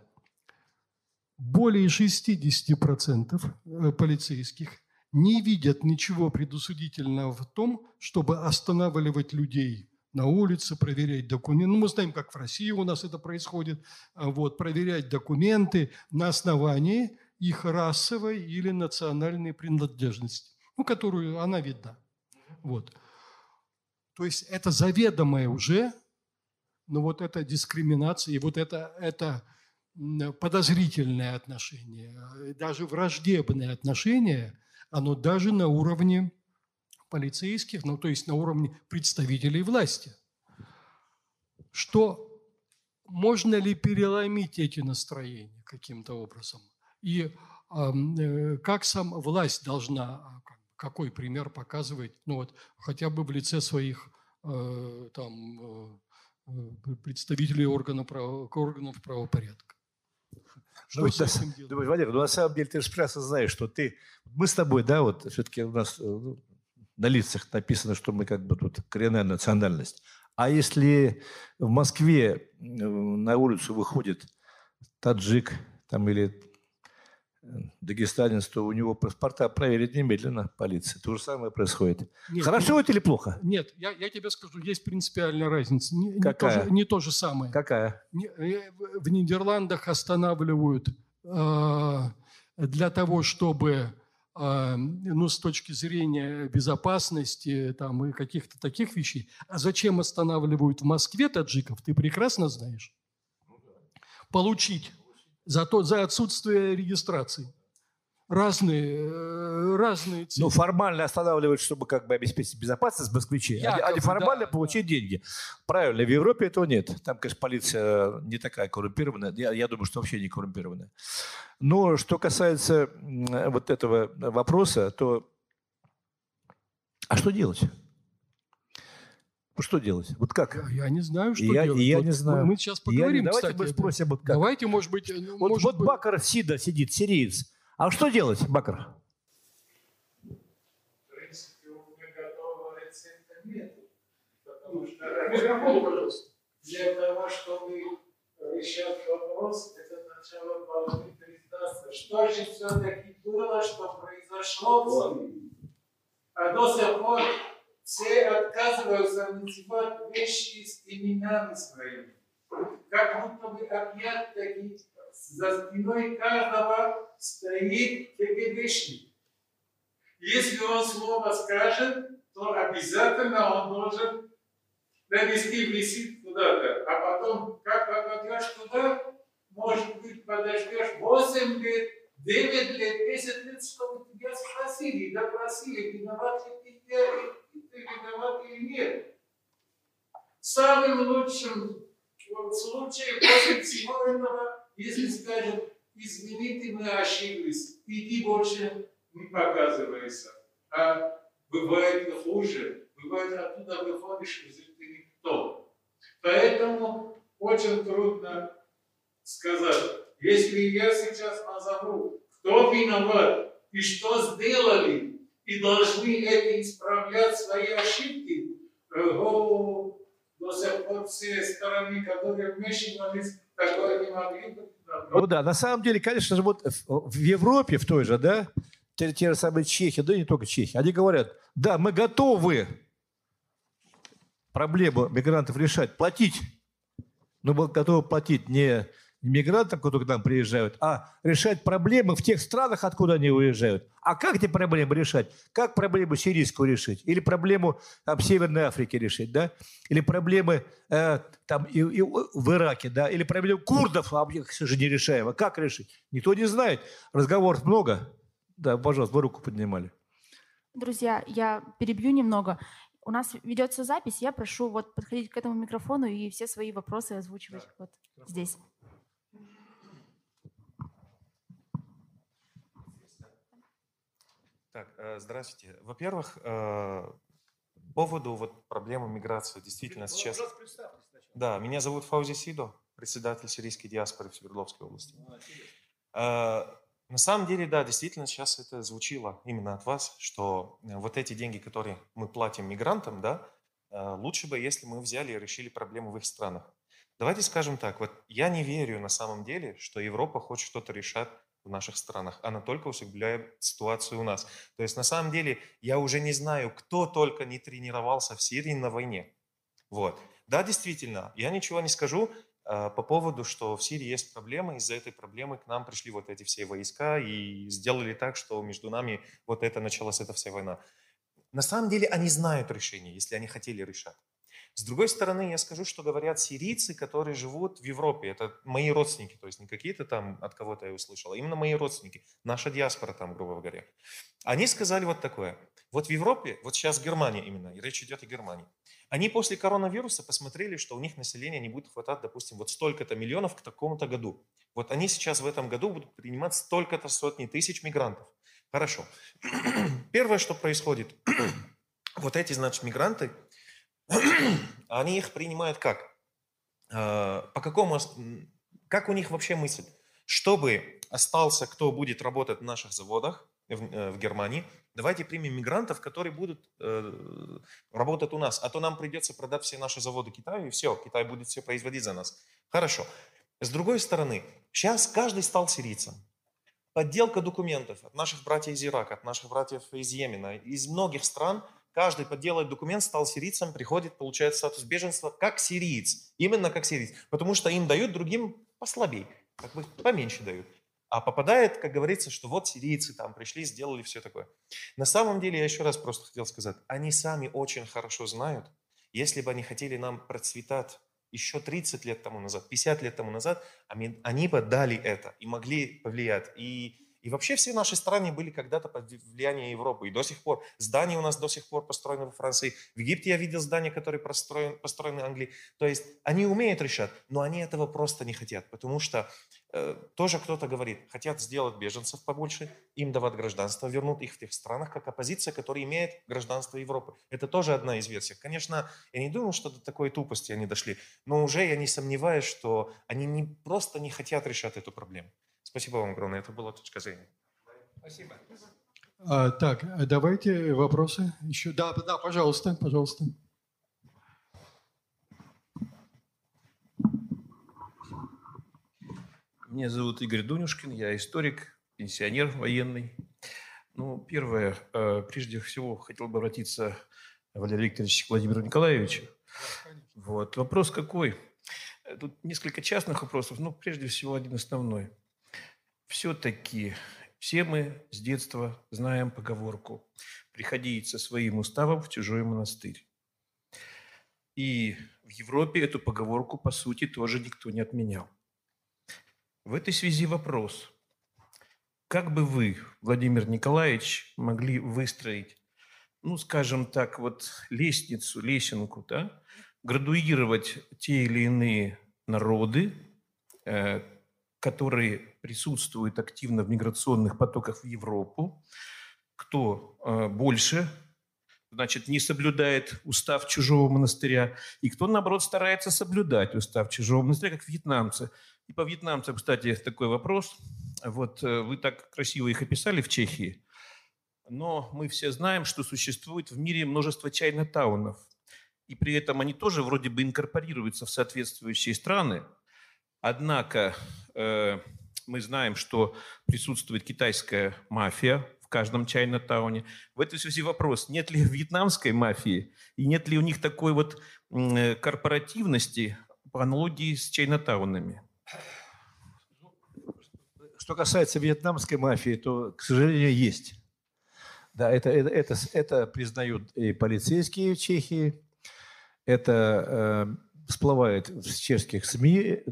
Более 60% э, полицейских не видят ничего предусудительного в том, чтобы останавливать людей на улице, проверять документы. Ну, мы знаем, как в России у нас это происходит. А вот, проверять документы на основании их расовой или национальной принадлежности, ну, которую она видна. Вот. То есть это заведомое уже, но вот эта дискриминация и вот это, это подозрительное отношение, даже враждебное отношение, оно даже на уровне полицейских, ну то есть на уровне представителей власти. Что можно ли переломить эти настроения каким-то образом? И э, как сам власть должна, а, какой пример показывать, ну вот хотя бы в лице своих э, там э, представителей органов, право, органов правопорядка. Что ну, с этим делать? Думаешь, Владимир, ну на самом деле ты же прекрасно знаешь, что ты... Мы с тобой, да, вот все-таки у нас ну, на лицах написано, что мы как бы тут коренная национальность. А если в Москве на улицу выходит таджик там, или э, дагестанец, то у него паспорта проверят немедленно полиция. То же самое происходит. Нет, Хорошо нет, это или плохо? Нет, я, я тебе скажу, есть принципиальная разница. Не, Какая? Не, то же, не то же самое. Какая? Э, в Нидерландах останавливают э, для того, чтобы ну, с точки зрения безопасности там, и каких-то таких вещей. А зачем останавливают в Москве таджиков, ты прекрасно знаешь. Получить за, то, за отсутствие регистрации разные, э, разные цели. Ну, формально останавливают, чтобы как бы обеспечить безопасность москвичей, Якобы, а не формально да, получить да. деньги. Правильно, в Европе этого нет. Там, конечно, полиция не такая коррумпированная. Я, я думаю, что вообще не коррумпированная. Но что касается вот этого вопроса, то а что делать? Что делать? Вот как? Я, я не знаю, что я, делать. Я вот не знаю. Мы сейчас поговорим, я, давайте мы спросим, вот как. Давайте, может быть... Ну, вот, может вот быть... Бакар Сида сидит, сириец. А что делать, Бакар? В принципе, у меня готового рецепта нет. Потому что Микрофон, пожалуйста. для того, чтобы решать вопрос, это сначала должны признаться, что же все-таки было, что произошло в А до сих пор все отказываются называть вещи с именами своими. Как будто бы опять-таки за спиной каждого стоит КГБшник. Если он слово скажет, то обязательно он должен навести висит куда-то. А потом, как попадешь туда, может быть, подождешь 8 лет, 9 лет, 10 лет, чтобы тебя спросили, допросили, виноват ли ты, ты виноват или нет. Самым лучшим случаем после всего этого если скажут, извините, мы ошиблись, иди больше не показывайся. А бывает хуже, бывает оттуда выходишь, и ты никто. Поэтому очень трудно сказать. Если я сейчас назову, кто виноват и что сделали, и должны это исправлять свои ошибки, о, до сих пор все стороны, которые вмешивались, такое. Ну да, на самом деле, конечно же, вот в Европе, в той же, да, те, те же самые чехи, да и не только чехи, они говорят, да, мы готовы проблему мигрантов решать, платить, но мы готовы платить не мигрантам, которые к нам приезжают, а решать проблемы в тех странах, откуда они уезжают. А как эти проблемы решать? Как проблему сирийскую решить? Или проблему там, Северной Африки решить? Да? Или проблемы э, там, и, и, в Ираке? Да? Или проблемы курдов, а их же не решаем. А как решить? Никто не знает. Разговоров много. Да, пожалуйста, вы руку поднимали. Друзья, я перебью немного. У нас ведется запись. Я прошу вот подходить к этому микрофону и все свои вопросы озвучивать да. вот здесь. Так, э, здравствуйте. Во-первых, э, по поводу вот проблемы миграции действительно сейчас... Да, меня зовут Фаузи Сидо, председатель сирийской диаспоры в Свердловской области. А, э, на самом деле, да, действительно сейчас это звучило именно от вас, что вот эти деньги, которые мы платим мигрантам, да, лучше бы, если мы взяли и решили проблему в их странах. Давайте скажем так, вот я не верю на самом деле, что Европа хочет что-то решать наших странах, она только усугубляет ситуацию у нас. То есть на самом деле я уже не знаю, кто только не тренировался в Сирии на войне. Вот. Да, действительно, я ничего не скажу э, по поводу, что в Сирии есть проблемы, из-за этой проблемы к нам пришли вот эти все войска и сделали так, что между нами вот это началась эта вся война. На самом деле они знают решение, если они хотели решать. С другой стороны, я скажу, что говорят сирийцы, которые живут в Европе. Это мои родственники, то есть не какие-то там, от кого-то я услышал, а именно мои родственники, наша диаспора там, грубо говоря. Они сказали вот такое. Вот в Европе, вот сейчас Германия именно, и речь идет о Германии, они после коронавируса посмотрели, что у них населения не будет хватать, допустим, вот столько-то миллионов к такому-то году. Вот они сейчас в этом году будут принимать столько-то сотни тысяч мигрантов. Хорошо. Первое, что происходит, вот эти, значит, мигранты, они их принимают как? А, по какому, как у них вообще мысль? Чтобы остался, кто будет работать в наших заводах в, э, в Германии, давайте примем мигрантов, которые будут э, работать у нас, а то нам придется продать все наши заводы Китаю, и все, Китай будет все производить за нас. Хорошо. С другой стороны, сейчас каждый стал сирийцем. Подделка документов от наших братьев из Ирака, от наших братьев из Йемена, из многих стран – каждый подделает документ, стал сирийцем, приходит, получает статус беженства как сириец. Именно как сириец. Потому что им дают, другим послабей, как бы поменьше дают. А попадает, как говорится, что вот сирийцы там пришли, сделали все такое. На самом деле, я еще раз просто хотел сказать, они сами очень хорошо знают, если бы они хотели нам процветать еще 30 лет тому назад, 50 лет тому назад, они бы дали это и могли повлиять. И и вообще все наши страны были когда-то под влиянием Европы. И до сих пор здания у нас до сих пор построены во Франции. В Египте я видел здания, которые построены, построены в Англии. То есть они умеют решать, но они этого просто не хотят. Потому что э, тоже кто-то говорит, хотят сделать беженцев побольше, им давать гражданство, вернут их в тех странах, как оппозиция, которая имеет гражданство Европы. Это тоже одна из версий. Конечно, я не думаю, что до такой тупости они дошли, но уже я не сомневаюсь, что они не, просто не хотят решать эту проблему. Спасибо вам огромное. Это была точка зрения. Спасибо. А, так, а давайте вопросы еще. Да, да, пожалуйста, пожалуйста. Меня зовут Игорь Дунюшкин, я историк, пенсионер военный. Ну, первое, э, прежде всего, хотел бы обратиться Валерий Викторович к Владимиру Николаевичу. Вот. Вопрос какой? Тут несколько частных вопросов, но прежде всего один основной – все-таки все мы с детства знаем поговорку «приходить со своим уставом в чужой монастырь». И в Европе эту поговорку, по сути, тоже никто не отменял. В этой связи вопрос. Как бы вы, Владимир Николаевич, могли выстроить, ну, скажем так, вот лестницу, лесенку, да, градуировать те или иные народы, э, которые присутствуют активно в миграционных потоках в Европу, кто э, больше, значит, не соблюдает устав чужого монастыря, и кто, наоборот, старается соблюдать устав чужого монастыря, как вьетнамцы. И по вьетнамцам, кстати, такой вопрос. Вот э, вы так красиво их описали в Чехии, но мы все знаем, что существует в мире множество чайно-таунов, и при этом они тоже вроде бы инкорпорируются в соответствующие страны, Однако э, мы знаем, что присутствует китайская мафия в каждом Чайна-тауне. В этой связи вопрос, нет ли вьетнамской мафии и нет ли у них такой вот э, корпоративности по аналогии с Чайна-таунами? Что касается вьетнамской мафии, то, к сожалению, есть. Да, это, это, это, это признают и полицейские в Чехии, это э, всплывает в чешских СМИ э,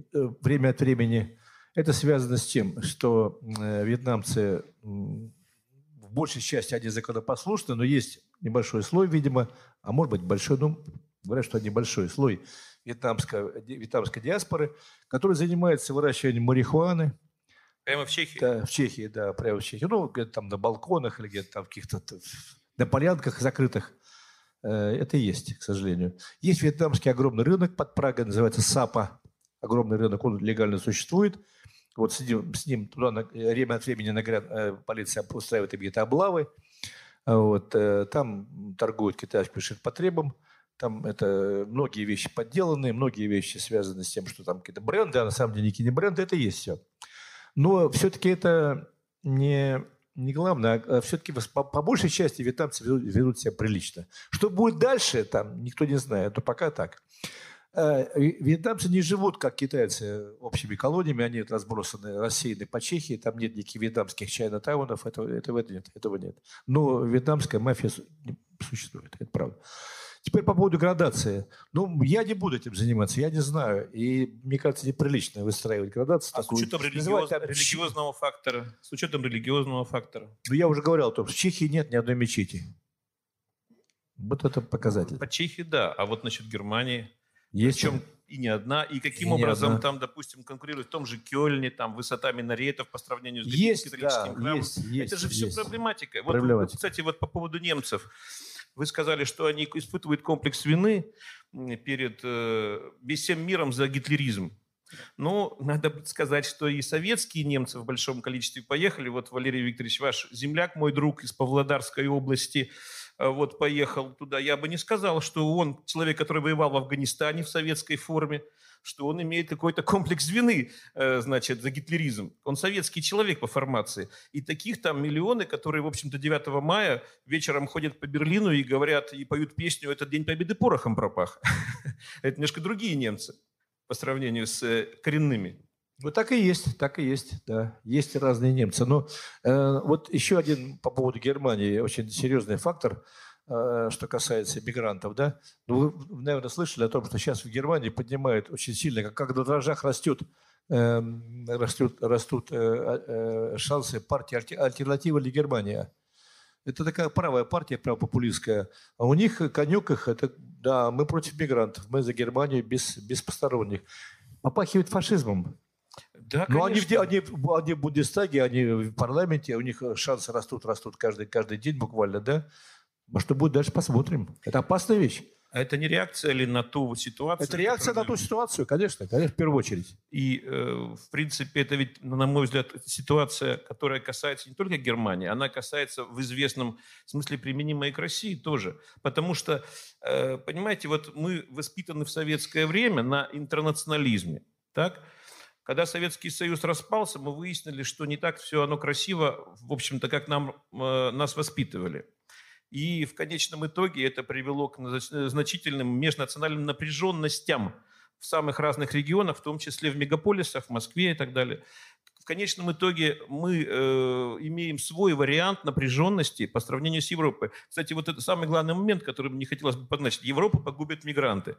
время от времени. Это связано с тем, что э, вьетнамцы в большей части они законопослушны, но есть небольшой слой, видимо, а может быть большой, ну, говорят, что небольшой слой вьетнамской, вьетнамской диаспоры, который занимается выращиванием марихуаны. Прямо в Чехии? Да, в Чехии, да, прямо в Чехии. Ну, где-то там на балконах или где-то там в каких-то на полянках закрытых. Э, это есть, к сожалению. Есть вьетнамский огромный рынок под Прагой, называется САПа. Огромный рынок, он легально существует. Вот с ним, с ним туда время от времени нагряд, э, полиция устраивает какие-то облавы. Вот, э, там торгуют китайским ширпотребом. Там это многие вещи подделанные, многие вещи связаны с тем, что там какие-то бренды, а на самом деле никакие не бренды, это есть все. Но все-таки это не не главное, а, а все-таки по, большей части вьетнамцы ведут, себя прилично. Что будет дальше, там никто не знает, но пока так. Э, Вьетнамцы не живут, как китайцы, общими колониями, они разбросаны, рассеяны по Чехии, там нет никаких вьетнамских чайно-таунов, этого, этого нет, этого нет. Но вьетнамская мафия существует, это правда. Теперь по поводу градации. Ну, я не буду этим заниматься, я не знаю. И мне кажется, неприлично выстраивать градацию. А с такую. учетом Называть религиоз- там- религиозного фактора, с учетом религиозного фактора. Ну, я уже говорил о том, что в Чехии нет ни одной мечети. Вот это показатель. По Чехии, да, а вот насчет Германии, Есть причем и не одна, и каким И образом одна. там, допустим, конкурирует в том же Кёльне, там высота минаретов по сравнению с Есть, католическим да, храмом. есть, есть, Это же все есть. проблематика. Вот, Проблематика. вот, кстати, вот по поводу немцев. Вы сказали, что они испытывают комплекс вины перед э, всем миром за гитлеризм. Ну, надо сказать, что и советские немцы в большом количестве поехали. Вот Валерий Викторович, ваш земляк, мой друг из Павлодарской области, э, вот поехал туда. Я бы не сказал, что он человек, который воевал в Афганистане в советской форме, что он имеет какой-то комплекс вины, э, значит, за гитлеризм. Он советский человек по формации. И таких там миллионы, которые, в общем-то, 9 мая вечером ходят по Берлину и говорят, и поют песню «Этот день победы порохом пропах». Это немножко другие немцы по сравнению с э, коренными. Ну, так и есть, так и есть, да. Есть разные немцы. Но э, вот еще один по поводу Германии очень серьезный фактор, что касается мигрантов, да. Ну, вы, наверное, слышали о том, что сейчас в Германии поднимают очень сильно, как, как на дрожжах растет, э, растет, растут э, э, шансы партии «Альтернатива для Германия». Это такая правая партия, правопопулистская. А у них конек их, это, да, мы против мигрантов, мы за Германию без, без посторонних. Попахивает фашизмом. Да, они, в, конечно. они, в- они в Бундестаге, они в парламенте, у них э, шансы растут, растут каждый, каждый день буквально, да? А что будет дальше, посмотрим. Это опасная вещь. А это не реакция ли на ту ситуацию? Это реакция на которая- ту ситуацию, конечно, конечно, в первую очередь. И, э, в принципе, это ведь, на мой взгляд, ситуация, которая касается не только Германии, она касается в известном смысле применима и к России тоже. Потому что, э, понимаете, вот мы воспитаны в советское время на интернационализме. Так? Когда Советский Союз распался, мы выяснили, что не так все оно красиво, в общем-то, как нам, э, нас воспитывали. И в конечном итоге это привело к нач- значительным межнациональным напряженностям в самых разных регионах, в том числе в мегаполисах, в Москве и так далее. В конечном итоге мы э, имеем свой вариант напряженности по сравнению с Европой. Кстати, вот это самый главный момент, который мне хотелось бы подначить. Европу погубят мигранты.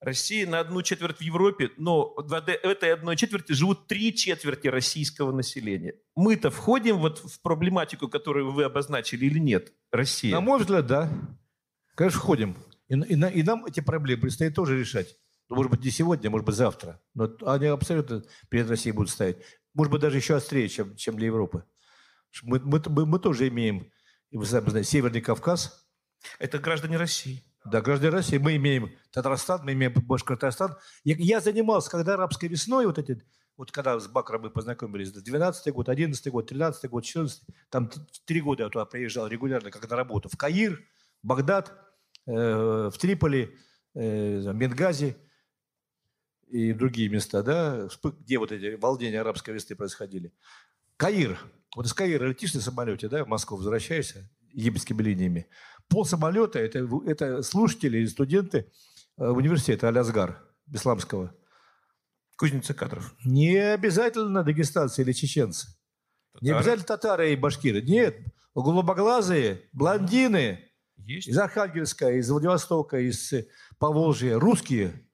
Россия на одну четверть в Европе, но в этой- одной четверти живут три четверти российского населения. Мы-то входим вот в проблематику, которую вы обозначили или нет? Россия. На мой взгляд, да. Конечно, входим. И, и и нам эти проблемы предстоит тоже решать. Ну, может быть, не сегодня, может быть, завтра. Но они абсолютно перед Россией будут стоять. Может быть, даже еще острее, чем, чем для Европы. Мы, мы, мы- мы тоже имеем, вы сами знаете, Северный Кавказ, Это граждане России. Да, граждане России. Мы имеем Татарстан, мы имеем Башкортостан. Я, я занимался, когда арабской весной, вот эти, вот когда с Бакром мы познакомились, 12 год, 11 год, 13 год, 14 там три года я туда приезжал регулярно, как на работу. В Каир, Багдад, э, в Триполи, э, Бенгази и другие места, да, где вот эти волнения арабской весны происходили. Каир. Вот из Каира летишь на самолете, да, в Москву возвращаешься египетскими линиями. Пол самолета это, это слушатели и студенты э, университета Алязгар исламского. Кузница кадров. Не обязательно дагестанцы или чеченцы. Не Татары. обязательно татары и башкиры. Нет, голубоглазые, блондины Есть, из Архангельска, из Владивостока, из э, Поволжья, русские.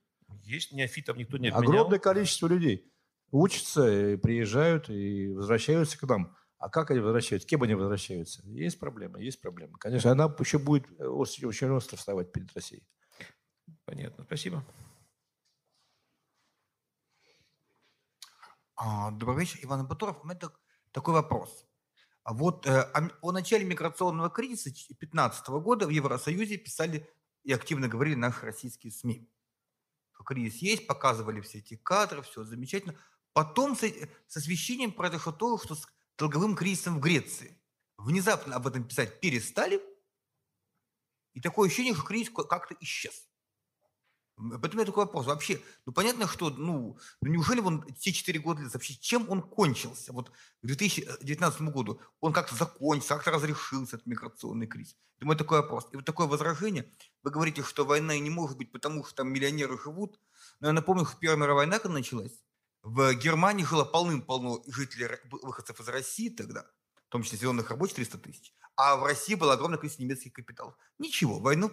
есть неофитов никто не отменял. Огромное количество людей учатся, приезжают и возвращаются к нам. А как они возвращаются? Кем они возвращаются? Есть проблема, есть проблема. Конечно, она еще будет э, очень остро вставать перед Россией. Понятно, спасибо. А, Добрый вечер, Иван Батуров. У меня так- такой вопрос. А вот э, о, начале миграционного кризиса 2015 года в Евросоюзе писали и активно говорили наши российские СМИ. Что кризис есть, показывали все эти кадры, все замечательно. Потом с, э- с освещением произошло то, что долговым кризисом в Греции. Внезапно об этом писать перестали, и такое ощущение, что кризис ка- как-то исчез. Поэтому меня такой вопрос. Вообще, ну понятно, что, ну, ну неужели он те четыре года, вообще чем он кончился? Вот к 2019 году он как-то закончился, как-то разрешился этот миграционный кризис. Думаю, такой вопрос. И вот такое возражение. Вы говорите, что война не может быть, потому что там миллионеры живут. Но я напомню, что Первая мировая война, когда началась, в Германии жило полным-полно жителей, выходцев из России тогда, в том числе зеленых рабочих 300 тысяч. А в России было огромное количество немецких капиталов. Ничего, войну,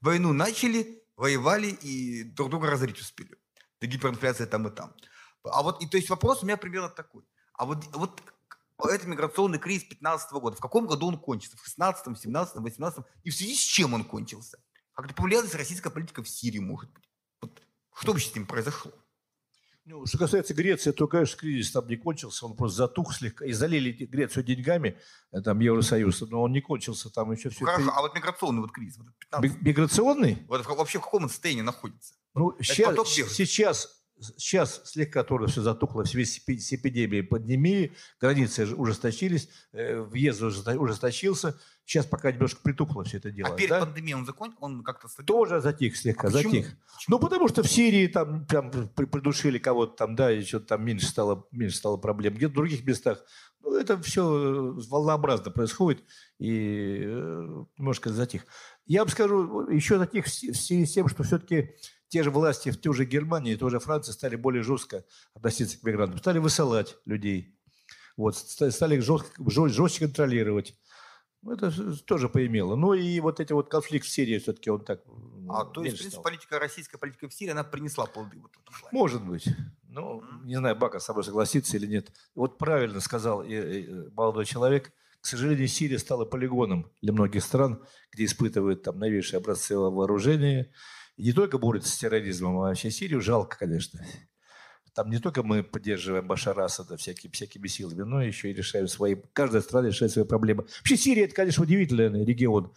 войну начали, воевали и друг друга разорить успели. Да гиперинфляция там и там. А вот, и то есть вопрос у меня примерно такой. А вот, вот этот миграционный кризис 15 года, в каком году он кончится? В 16 17 18 И в связи с чем он кончился? Как-то повлияла российская политика в Сирии, может быть? Вот что вообще с ним произошло? Ну, что касается Греции, то, конечно, кризис там не кончился, он просто затух слегка. И залили Грецию деньгами, э, там, Евросоюз, но он не кончился, там еще все... Хорошо, а вот миграционный вот кризис, вот, этот 15 Миграционный? вот вообще в каком он состоянии находится? Ну, сейчас, сейчас, сейчас слегка тоже все затухло в связи с эпи- с эпидемией пандемии, границы ужесточились, э, въезд ужесто- ужесточился. Сейчас пока немножко притухло все это дело. а перед да? пандемией он закончил, он как-то стабильно? Тоже затих слегка, А почему? затих. Ну, потому что в Сирии там, там при- придушили кого-то там, да, и что-то там меньше стало, меньше стало проблем. Где-то в других местах. Ну, это все волнообразно происходит, и э, немножко затих. Я вам скажу, еще затих в в связи с тем, что все-таки те же власти в той же Германии, той же Франции стали более жестко относиться к мигрантам, стали высылать людей, вот, ста- стали жестко, жестче контролировать. Ну, Это тоже поимело. Ну и вот эти вот конфликт в Сирии все-таки он так... А то есть, в принципе, стал. политика, российская политика в Сирии, она принесла плоды вот в этом плане. Может быть. Ну, не знаю, Бака со мной согласится или нет. Вот правильно сказал молодой человек. К сожалению, Сирия стала полигоном для многих стран, где испытывают там новейшие образцы вооружения. И не только борются с терроризмом, а вообще Сирию жалко, конечно. Там не только мы поддерживаем Башара Асада всякими, всякими силами, но еще и решаем свои... Каждая страна решает свои проблемы. Вообще Сирия – это, конечно, удивительный регион.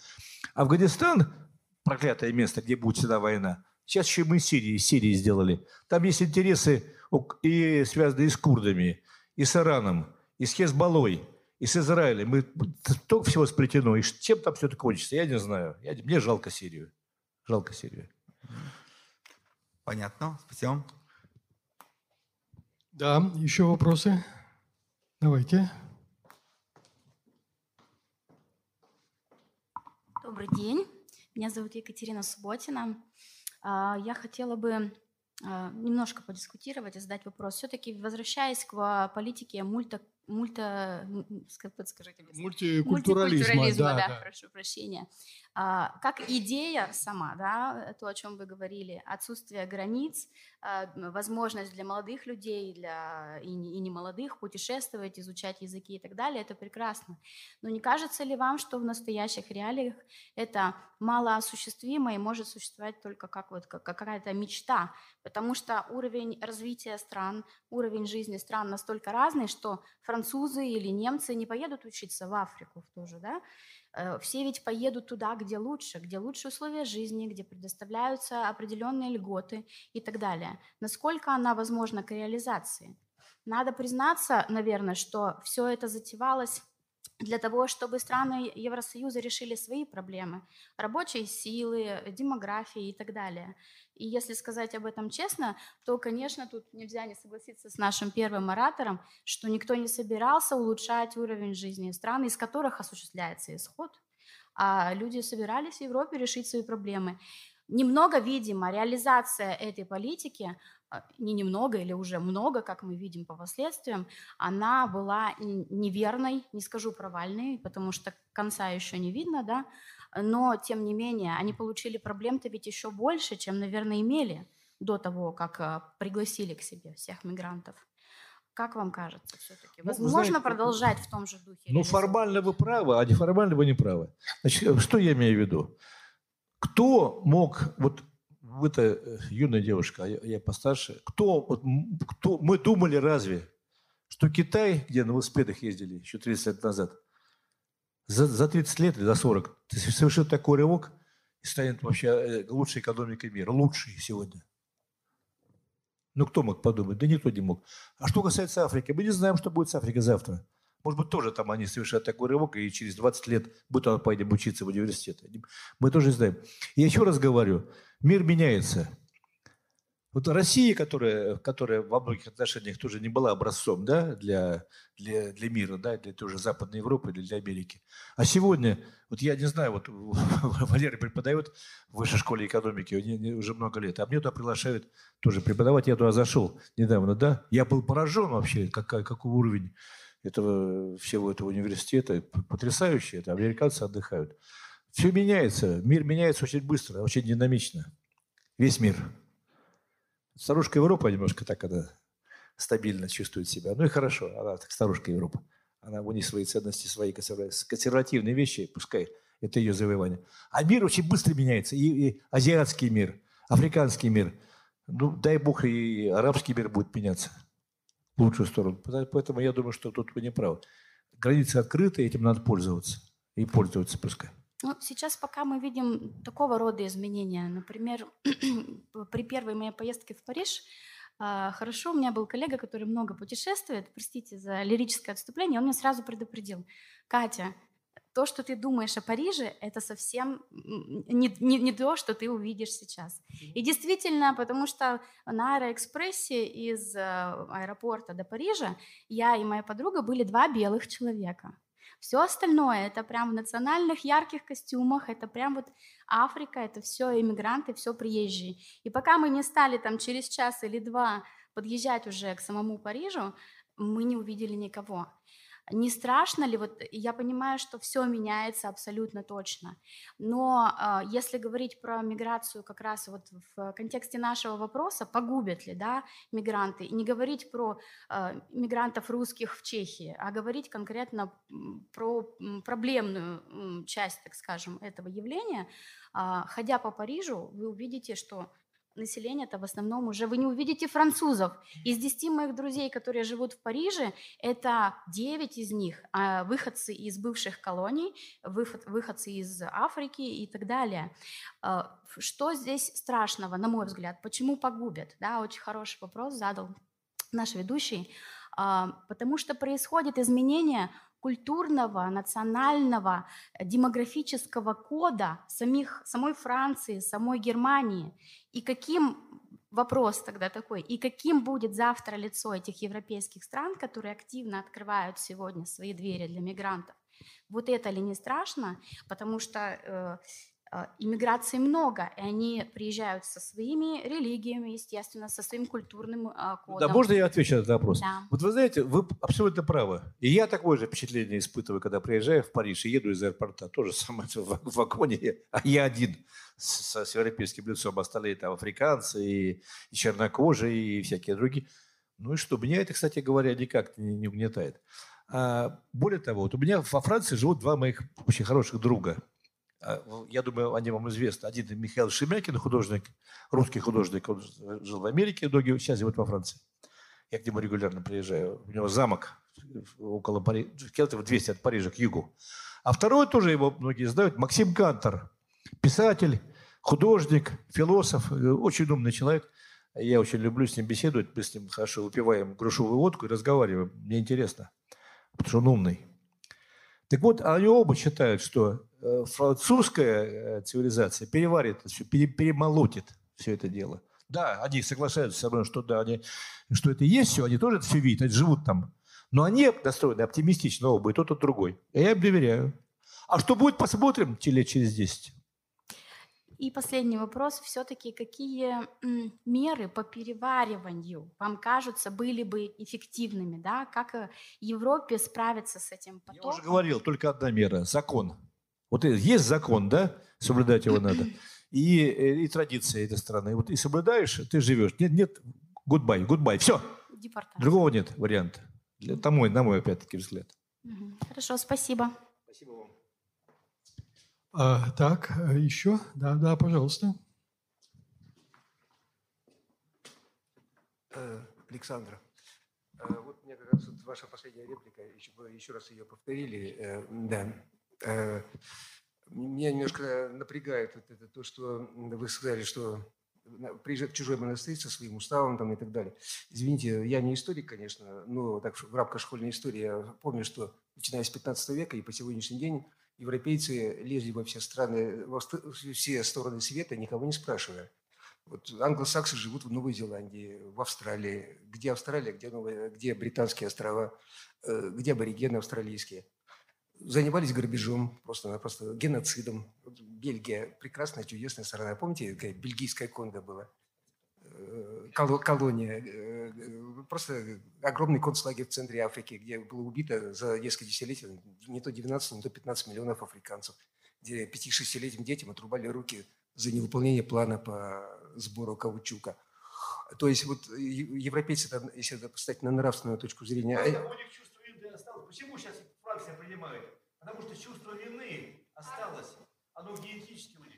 Афганистан – проклятое место, где будет всегда война. Сейчас еще и мы Сирии, Сирии сделали. Там есть интересы и связанные и с курдами, и с Ираном, и с Хезболой, и с Израилем. Мы столько всего сплетено. И чем там все это кончится, я не знаю. Я, мне жалко Сирию. Жалко Сирию. Понятно, спасибо. Да, еще вопросы? Давайте. Добрый день. Меня зовут Екатерина Субботина. А, Я хотела бы а, немножко подискутировать и задать вопрос. Все-таки возвращаясь к а, политике мульта, мульта, подскажите мне. Мультикультурализма, Мультикультурализма, да, да, да. прошу прощения. А, Как идея сама, да, то, о чем вы говорили, отсутствие границ, а, возможность для молодых людей, для и не, молодых путешествовать, изучать языки и так далее, это прекрасно. Но не кажется ли вам, что в настоящих реалиях это малоосуществимо и может существовать только как вот как какая-то мечта, потому что уровень развития стран, уровень жизни стран настолько разный, что французы или немцы не поедут учиться в Африку в ту же, да? Э, Все ведь поедут туда, где лучше, где лучше условия жизни, где предоставляются определенные льготы и так далее. Насколько она возможна к реализации? Надо признаться, наверное, что все это затевалось для того, чтобы страны Евросоюза решили свои проблемы рабочей силы, демографии и так далее. И если сказать об этом честно, то, конечно, тут нельзя не согласиться с нашим первым оратором, что никто не собирался улучшать уровень жизни стран, из которых осуществляется исход, а люди собирались в Европе решить свои проблемы. Немного, видимо, реализация этой политики, а, не немного или уже много, как мы видим по последствиям, она была неверной, не скажу провальной, потому что конца еще не видно, да, но тем не менее они получили проблем-то ведь еще больше, чем, наверное, имели до того, как а, пригласили к себе всех мигрантов. Как вам кажется все-таки? Ну, Возможно знаете, продолжать в том же духе? Ну, формально вы правы, а неформально вы не правы. Значит, что я имею в виду? Кто мог, вот вы-то э, юная девушка, а я, я постарше, кто, вот, кто, мы думали разве, что Китай, где на велосипедах ездили еще 30 лет назад, за, за 30 лет или за 40 ты совершит такой рывок и станет вообще э, лучшей экономикой мира, лучшей сегодня. Ну, кто мог подумать? Да никто не мог. А что касается Африки, мы не знаем, что будет с Африкой завтра. Может быть, тоже там они совершат такой рывок, и через 20 лет мы там поедем учиться в университет. Мы тоже знаем. Я еще раз говорю, мир меняется. Вот Россия, которая, которая во многих отношениях тоже не была образцом да, для, для, для мира, да, для той же Западной Европы или для Америки. А сегодня, вот я не знаю, вот Валерий преподает в высшей школе экономики уже много лет, а мне туда приглашают тоже преподавать. Я туда зашел недавно, да. Я был поражен вообще, какой, какой уровень этого всего этого университета. Потрясающе это. Американцы отдыхают. Все меняется. Мир меняется очень быстро, очень динамично. Весь мир. Старушка Европа немножко так она стабильно чувствует себя. Ну и хорошо, она так старушка Европа. Она у них свои ценности, свои консервативные вещи, пускай это ее завоевание. А мир очень быстро меняется. И, и азиатский мир, африканский мир. Ну, дай бог, и арабский мир будет меняться в лучшую сторону. Поэтому я думаю, что тут вы не правы. Границы открыты, этим надо пользоваться. И пользоваться пускай. Ну, сейчас пока мы видим такого рода изменения. Например, при первой моей поездке в Париж а, Хорошо, у меня был коллега, который много путешествует, простите за лирическое отступление, он меня сразу предупредил. Катя, то, что ты думаешь о Париже, это совсем не, не, не то, что ты увидишь сейчас. И действительно, потому что на Аэроэкспрессе из э, аэропорта до Парижа я и моя подруга были два белых человека. Все остальное это прям в национальных ярких костюмах, это прям вот Африка, это все иммигранты, все приезжие. И пока мы не стали там через час или два подъезжать уже к самому Парижу, мы не увидели никого. Не страшно ли? Вот я понимаю, что все меняется абсолютно точно. Но э, если говорить про миграцию как раз вот в контексте нашего вопроса, погубят ли да, мигранты, и не говорить про э, мигрантов русских в Чехии, а говорить конкретно про проблемную часть, так скажем, этого явления, э, ходя по Парижу, вы увидите, что население-то в основном уже вы не увидите французов. Из 10 моих друзей, которые живут в Париже, это 9 из них а выходцы из бывших колоний, выход, выходцы из Африки и так далее. А, что здесь страшного, на мой взгляд? Почему погубят? Да, очень хороший вопрос задал наш ведущий. А, потому что происходит изменение культурного, национального, э, демографического кода самих, самой Франции, самой Германии. И каким вопрос тогда такой, и каким будет завтра лицо этих европейских стран, которые активно открывают сегодня свои двери для мигрантов? Вот это ли не страшно? Потому что э, иммиграции много, и они приезжают со своими религиями, естественно, со своим культурным а, кодом. Да, можно я отвечу на этот вопрос? Да. Вот вы знаете, вы абсолютно правы. И я такое же впечатление испытываю, когда приезжаю в Париж и еду из аэропорта. Тоже самое в вагоне, а я один с, с европейским лицом. Остальные там африканцы и, и чернокожие и всякие другие. Ну и что, меня это, кстати говоря, никак не, не угнетает. А, более того, вот у меня во Франции живут два моих очень хороших друга – а, я думаю, они вам известны. Один Михаил Шемякин, художник, русский художник, он жил в Америке долгие, сейчас живет во Франции. Я к нему регулярно приезжаю. У него замок около Парижа, километров 200 от Парижа к югу. А второй тоже его многие знают, Максим Кантор, писатель, художник, философ, э, очень умный человек. Я очень люблю с ним беседовать, мы с ним хорошо выпиваем грушевую водку и разговариваем. Мне интересно, потому что он умный. Так вот, они оба считают, что э, французская э, цивилизация переварит все, перемолотит все это дело. Да, они соглашаются со мной, что да, они, что это есть все, они тоже это все видят, они живут там. Но они настроены оптимистично оба, и тот, и другой. И я им доверяю. А что будет, посмотрим лет через 10. И последний вопрос. Все-таки какие меры по перевариванию вам кажутся были бы эффективными? Да? Как э, Европе справиться с этим потоком? Я уже говорил, только одна мера – закон. Вот есть закон, да? Соблюдать его надо. И, э, и традиции этой страны. Вот и соблюдаешь, ты живешь. Нет, нет, goodbye, goodbye, все. Другого нет варианта. Это мой, на мой, опять-таки, взгляд. Хорошо, спасибо. Спасибо вам. А, так, э, еще? Да, да, пожалуйста. Э, Александра, вот мне как раз вот ваша последняя реплика, еще, еще раз ее повторили, да. Меня немножко напрягает это, это то, что вы сказали, что приезжает чужой монастырь со своим уставом там и так далее. Извините, я не историк, конечно, но так в рамках школьной истории я помню, что начиная с 15 века и по сегодняшний день европейцы лезли во все страны, во все стороны света, никого не спрашивая. Вот англосаксы живут в Новой Зеландии, в Австралии. Где Австралия, где, Новая, где британские острова, э, где аборигены австралийские. Занимались грабежом, просто-напросто геноцидом. Вот Бельгия – прекрасная, чудесная страна. Помните, какая бельгийская Конго была? Э, коло- колония. э, Просто огромный концлагерь в центре Африки, где было убито за несколько десятилетий не то 19, не то 15 миллионов африканцев, где 5-6-летним детям отрубали руки за невыполнение плана по сбору каучука. То есть вот европейцы, если это поставить на нравственную точку зрения, осталось. Почему сейчас Принимает? Потому что чувство вины осталось. Оно генетически у них.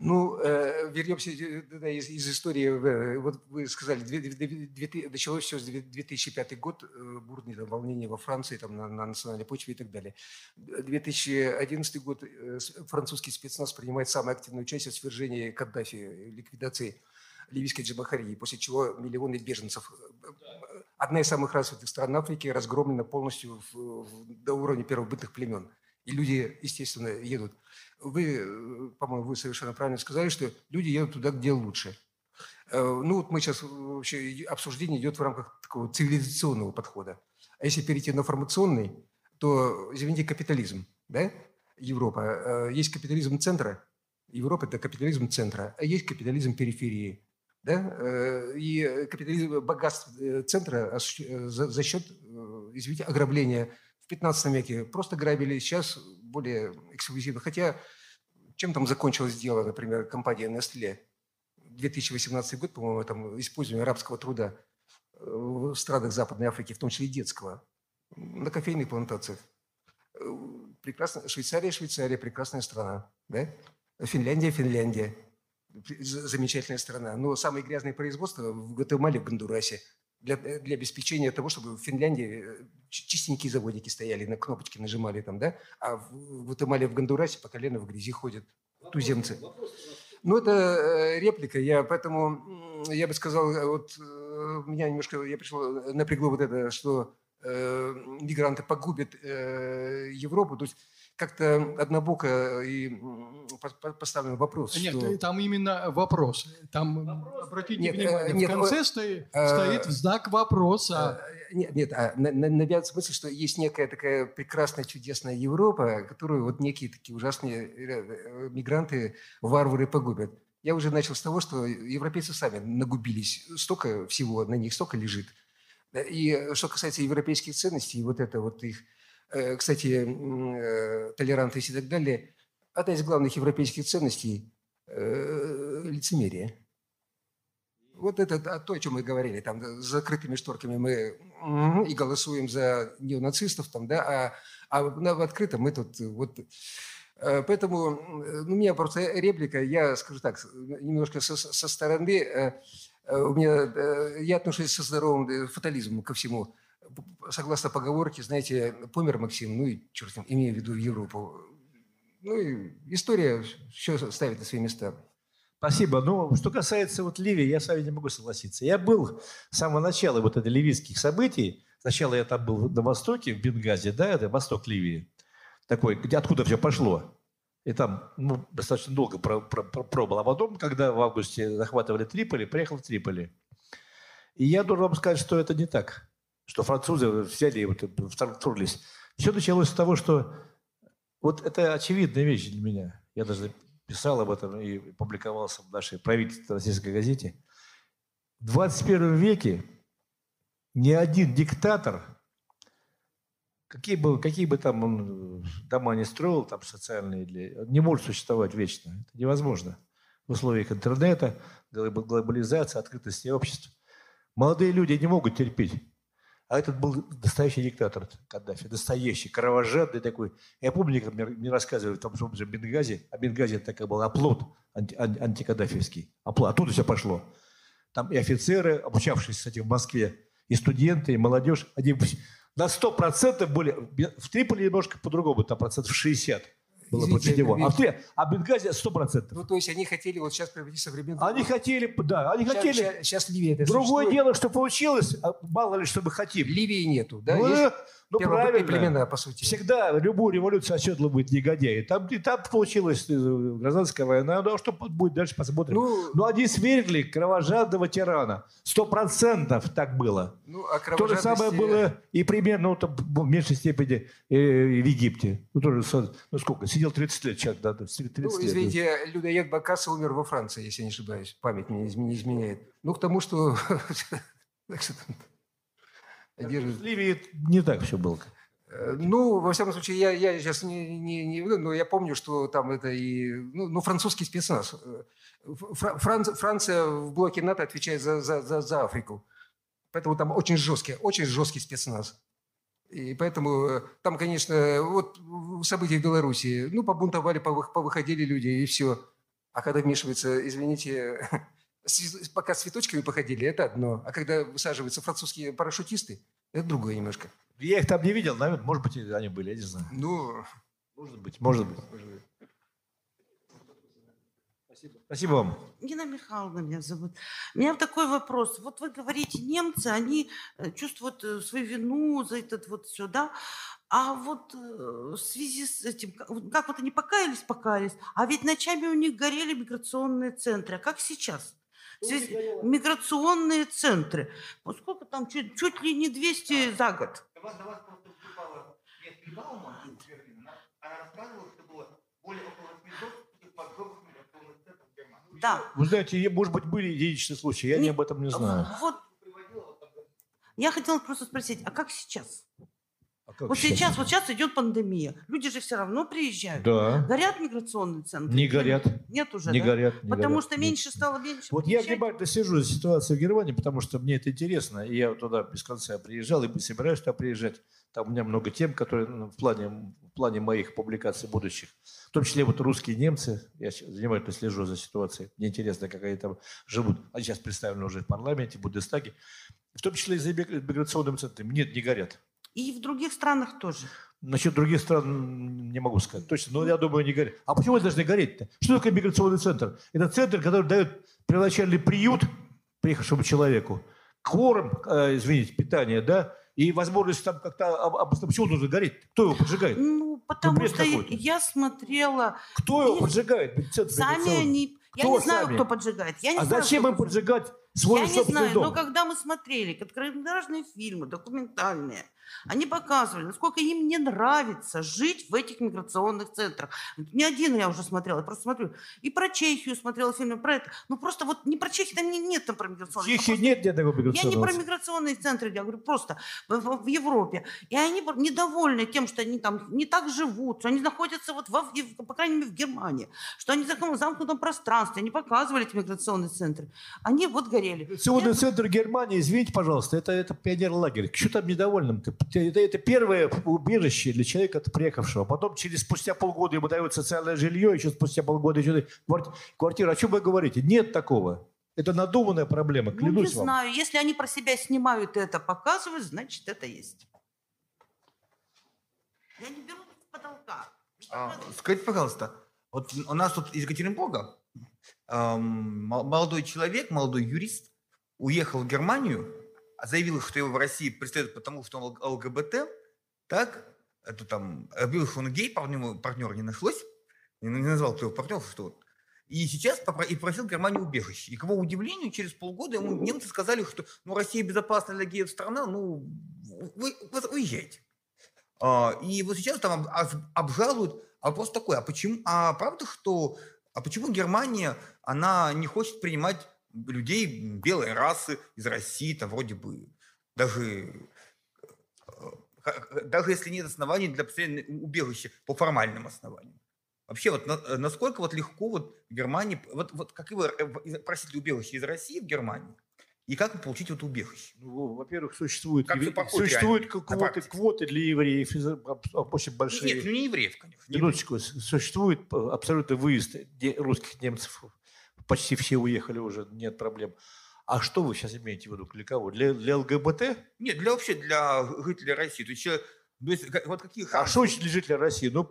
Ну, э, вернемся э, да, из, из истории. э, Вот вы сказали, две- две- две- началось все с две- 2005 год, э, бурные там, волнения во Франции там, на, на национальной почве и так далее. 2011 год французский спецназ принимает самое активное участие в свержении Каддафи, ликвидации ливийской джамахарии, после чего миллионы беженцев. э, Одна из самых развитых стран Африки разгромлена полностью в- в- до уровня первобытных племен. И люди, естественно, едут. Вы, э, по-моему, вы совершенно правильно сказали, что люди едут туда, где лучше. Э, Ну вот мы сейчас вообще обсуждение идет в рамках такого цивилизационного подхода. А если перейти на формационный, то, извините, капитализм, да? Европа. Есть капитализм центра, Европа – это капитализм центра, а есть капитализм периферии. Да? Э, И капитализм богатств э, центра осущ- э, за, за счет, э, извините, ограбления в 15 веке просто грабили, сейчас более эксклюзивно. Хотя чем там закончилось дело, например, компания Nestle? 2018 год, по-моему, там использование арабского труда э, в странах Западной Африки, в том числе и детского, на кофейных плантациях. Э, Прекрасно. Швейцария, Швейцария, прекрасная страна. Да? Финляндия, Финляндия. Замечательная страна. Но самые грязные производства в Гватемале, в Гондурасе. Для, для обеспечения того, чтобы в Финляндии э, чи- чистенькие заводики стояли, на кнопочки нажимали там, да? А в Гватемале, в Гондурасе по колено в грязи ходят туземцы. Ну, это э, реплика, я поэтому, я бы сказал, э, вот э, меня немножко, я пришел, э, напрягло вот это, что э, мигранты погубят э, Европу, то есть как-то однобоко и поставлен вопрос, Нет, что... там именно вопрос. Там, обратите Нет, э, внимание, нет, в конце э, стоит, э, стоит знак вопроса. Э, Нет, нет, а на- на- навязывается мысль, что есть некая такая прекрасная, чудесная Европа, которую вот некие такие ужасные э, э, мигранты, варвары погубят. Я уже начал с того, что европейцы сами нагубились. Столько всего на них, столько лежит. И э, что касается европейских ценностей, вот это вот их, э, кстати, м, э, толерантность и так далее, одна из главных европейских ценностей э, – лицемерие. Вот это то, о чем мы говорили, там с закрытыми шторками мы и голосуем за неонацистов, там, да, а, а в открытом мы тут э, вот... э, Поэтому ну, у меня просто реплика, я скажу так, немножко со, со стороны, э, э, у меня, э, я отношусь со здоровым э, фатализмом ко всему. Согласно поговорке, знаете, помер Максим, ну и черт с имею в виду Европу. Ну и история все ставит на свои места. Спасибо. Ну, что касается вот Ливии, я с вами не могу согласиться. Я был с самого начала вот этих ливийских событий. Сначала я там был на востоке, в Бенгазе, да, это восток Ливии. Такой, где, откуда все пошло. И там ну, достаточно долго про- про- про- пробыл. А потом, когда в августе захватывали Триполи, приехал в Триполи. И я должен вам сказать, что это не так. Что французы взяли и вот вторглись. Все началось с того, что вот это очевидная вещь для меня. Я даже писал об этом и публиковался в нашей правительственной российской газете. В 21 веке ни один диктатор, какие бы, какие бы там он э, дома не строил, там социальные, или, не может существовать вечно. Это невозможно. В условиях интернета, глоб- глобализации, открытости общества. Молодые люди не могут терпеть. А этот был настоящий диктатор Каддафи, настоящий, кровожадный такой. Я помню, как мне, рассказывали в том же Бенгазе, а Бенгази это такой был оплот анти, ан- антикаддафевский. Оплот. Оттуда все пошло. Там и офицеры, обучавшиеся, кстати, в Москве, и студенты, и молодежь, они на 100% были... В Триполи немножко по-другому, там процентов 60. Было Извините, больше него. А, Три- а Бенгази 100%. Ну, то есть они хотели вот сейчас провести современную... Они хотели, да, они хотели. Сейчас, сейчас Ливия это Другое существует. дело, что получилось, а мало ли, что мы хотим. Ливии нету, да? Ну, Есть ну, первобытные правильно. племена, по сути. Всегда любую революцию оседлывают негодяи. Там, и там получилась э, гражданская война. Ну, а что будет дальше, посмотрим. Ну, Ну, они свергли кровожадного тирана. Сто процентов так было. ну, о То же самое кровожадности- было и примерно ну, там, в меньшей степени э, в Египте. Ну, тоже, ну, сколько? Сидел 30 лет человек, да, 30 Ну, лет. извините, людоед Бакаса умер во Франции, если я не ошибаюсь. Память мне не изменяет. Ну, к тому, что... так что держит. В Ливии не так все было. Э, Ну, во всяком случае, я, я сейчас не, не, не- но я помню, что там это и, ну, ну, французский спецназ. Э, Фра- Франц- Франция в блоке НАТО отвечает за, за, за, за Африку. Поэтому там очень жесткий, очень жесткий спецназ. И поэтому э, там, конечно, вот события в Беларуси, ну, побунтовали, повы- повыходили люди, и все. А когда вмешивается, извините, пока с цветочками походили, это одно. А когда высаживаются французские парашютисты, это другое немножко. Я их там не видел, наверное, может быть, они были, я не знаю. Ну, Может быть, может быть. Спасибо вам. Нина Михайловна меня зовут. У меня такой вопрос. Вот вы говорите, немцы, они э, чувствуют э, свою вину за этот вот все, да? А вот э, в связи с этим, как вот как вот они покаялись, покаялись, а ведь ночами у них горели миграционные центры. А как сейчас? Миграционные центры. Вот сколько там, чуть, чуть ли не 200 за год. До вас, до вас просто выступала Нет Бауман. Она рассказывала, что было более около 800 поджогов миграционных центров в Германии. Да. Вы знаете, может быть, были единичные случаи, я не, Не- об этом не знаю. Вот. Я хотела просто спросить, а как сейчас? А Вот сейчас, вот сейчас идет пандемия. Люди же все равно приезжают. Да. Горят миграционные центры? Не горят. Нет уже, Не да? горят. не Потому горят, что нет. меньше стало меньше. Вот я приезжать. внимательно слежу за ситуацией в Германии, потому что мне это интересно. И я туда без конца приезжал и собираюсь туда приезжать. Там у меня много тем, которые ну, в плане, в плане моих публикаций будущих. В том числе вот русские немцы. Я внимательно слежу за ситуацией. Мне интересно, как они там живут. Они сейчас представлены уже в парламенте, в Бундестаге. В том числе и за миг- миграционным центром. Нет, не горят. И в других странах тоже. Насчет других стран не могу сказать точно, но я думаю, не горят. А почему они должны гореть-то? Что такое миграционный центр? Это центр, который дает первоначальный приют приехавшему человеку, корм, э, извините, питание, да, и возможность там как-то об- обосновать. Почему он должен гореть? Кто его поджигает? Ну, потому бред что я- я смотрела, Кто его и поджигает? Центр сами они... Я Кто не знаю, сами? кто поджигает. Я не А знаю, зачем им поджигать свой Я не собственный знаю, дом? но когда мы смотрели короткометражные фильмы, документальные, они показывали, насколько им не нравится жить в этих миграционных центрах. Не один я уже смотрела, я просто смотрю. И про Чехию смотрела фильмы, про это. Ну просто вот не про Чехию, там не- нет там про миграционные. Чехии нет ни одного Я не миграционного про миграционные центры, я говорю просто в, в- Европе. И они недовольны тем, что они там не так живут, что они находятся вот, во, по крайней мере, в Германии, что они в замкнутом пространстве, они показывали эти миграционные центры. Они вот горели. Миграционный Я- центр Германии, извините, пожалуйста, это, это пионер-лагерь. Что там недовольным? Это, это первое убежище для человека, приехавшего. Потом через спустя полгода ему дают социальное жилье, еще спустя полгода еще кварти- квартира. О чем вы говорите? Нет такого. Это надуманная проблема, Ну, не клянусь вам. знаю, если они про себя снимают и это показывают, значит, это есть. Я не беру потолка. А, скажите, пожалуйста, вот у нас тут из Екатеринбурга эм, мол- молодой человек, молодой юрист уехал в Германию, заявил, что его в России преследуют потому, что он ЛГБТ, так, это там, объявил, что он гей, партнера, партнера не нашлось, не, назвал, кто его партнер, что вот. И сейчас и просил Германию убежище. И к его удивлению, через полгода ему немцы сказали, что ну, Россия безопасная для геев страна, ну, вы, вы уезжайте. А, И вот сейчас там об- об- обжалуют. А вопрос такой, а почему, а правда, что, а почему Германия, она не хочет принимать людей белой расы из России, там вроде бы даже, э, х- даже если нет оснований для постоянного убежища по формальным основаниям. Вообще, вот на- э, насколько вот легко вот в Германии, вот, вот как э, из- просите убежище из России в Германии, и как получить вот убежище? Ну, во-первых, существуют, Как евре- существуют реально, квоты, квоты для евреев, об- очень большие. Нет, ну не евреев, конечно. не. Минуточку. Существует э, абсолютно выезд русских немцев. Почти все уехали уже, нет проблем. А что вы сейчас имеете в виду? Для кого? Для, для ЛГБТ? Нет, для вообще для жителей России. То есть То есть, как- вот какие А что для жителя России? Ну,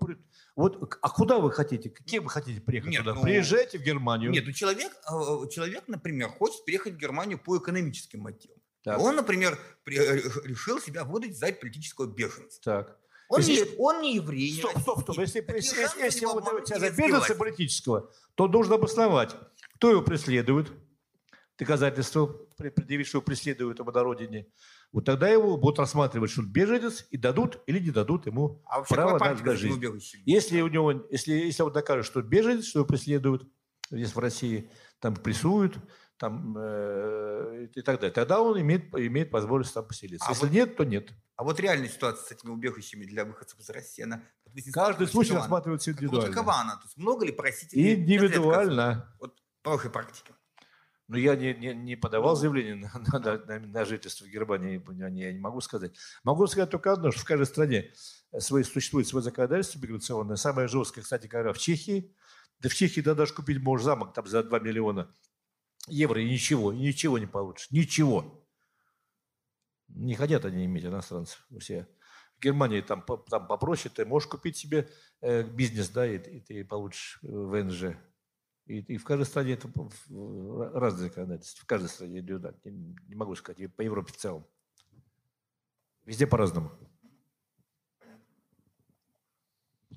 вот, а куда вы хотите? Кем вы хотите приехать Нет, туда? ну- Приезжайте в Германию. Нет, ну человек, э, человек, например, хочет приехать в Германию по экономическим мотивам. Так. Он, например, при- э, решил себя выдать за политического беженца. Так. Он, Если- не, он не еврей. Стоп, стоп, стоп. Если, Какие если, если его он выдает обмануть себя и за беженца политического, то должен обосновать, кто его преследует, доказательства предъявить, что его преследуют ему на родине. Вот тогда его будут рассматривать, что он беженец, и дадут или не дадут ему А право на, жизнь. Если у него, если, если он докажет, что он беженец, что его преследуют здесь в России, там прессуют, там э, и так далее, тогда он имеет, имеет возможность там поселиться. А если вот- нет, то нет. А вот реальная ситуация с этими убежищами для выходцев из России, она... Каждый случай рассматривается индивидуально. какова она? То есть много ли просителей? Индивидуально. Вот по вашей практике. Но я не, не, не подавал заявление на, на, на- на жительство в Германии, я не, я не могу сказать. Могу сказать только одно, что в каждой стране свой, существует свое законодательство миграционное. Самое жесткое, кстати говоря, в Чехии. Да в Чехии да, даже купить можешь замок там за 2 миллиона евро и ничего, и ничего не получишь. Ничего. Не хотят они иметь иностранцев у себя. В Германии там, там попроще, ты можешь купить себе э, бизнес, да, и, и ты получишь э, ВНЖ. И, и в каждой стране это разные законодательства. В каждой стране индивидуально. Не, не могу сказать, и по Европе в целом. Везде по-разному.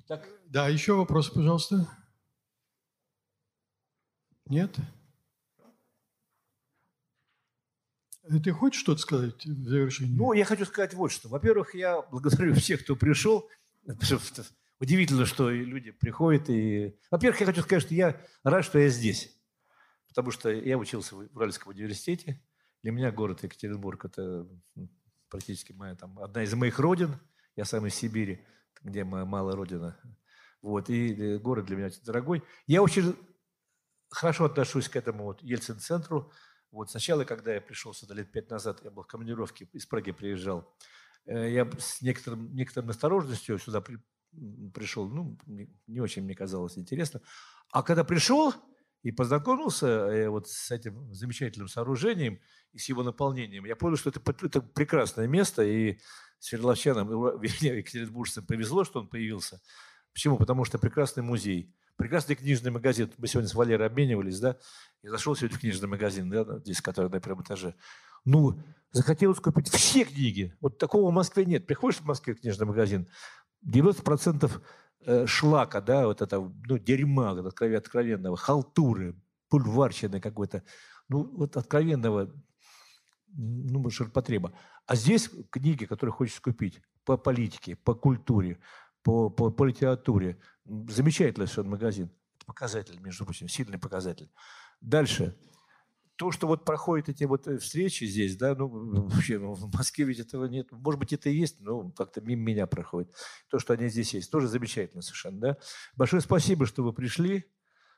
Так, Да, еще вопрос, пожалуйста. Нет? Э, Ты хочешь что-то сказать в завершении? Ну, я хочу сказать вот что. Во-первых, я благодарю всех, кто пришел. Удивительно, что люди приходят. И... Во-первых, я хочу сказать, что я рад, что я здесь. Потому что я учился в Уральском университете. Для меня город Екатеринбург – это практически моя, там, одна из моих родин. Я сам из Сибири, где моя малая родина. Вот, и э, город для меня очень дорогой. Я очень хорошо отношусь к этому вот Ельцин-центру. Вот сначала, когда я пришел сюда лет пять назад, я был в командировке, из Праги приезжал, э, я с некоторым, некоторой осторожностью сюда пришел, ну, не, очень мне казалось интересно. А когда пришел и познакомился э, вот с этим замечательным сооружением и с его наполнением, я понял, что это, это прекрасное место, и Свердловчанам, вернее, екатеринбуржцам повезло, что он появился. Почему? Потому что прекрасный музей, прекрасный книжный магазин. Мы сегодня с Валерой обменивались, да? Я зашел сегодня в книжный магазин, да, здесь, который на первом этаже. Ну, захотелось купить все книги. Вот такого в Москве нет. Приходишь в Москве в книжный магазин, 90% э, шлака, да, вот это, ну, дерьма откровенного, халтуры, пульварщины какой-то, ну, вот откровенного, ну, ширпотреба. А здесь книги, которые хочешь купить по политике, по культуре, по, по, по литературе. Замечательный совершенно магазин. Показатель, между прочим, сильный показатель. Дальше. То, что вот проходят эти вот э, встречи здесь, да, ну, вообще ну, в Москве ведь этого нет. Может быть, это и есть, но как-то мимо меня проходит. То, что они здесь есть, тоже замечательно совершенно, да. Большое спасибо, что вы пришли,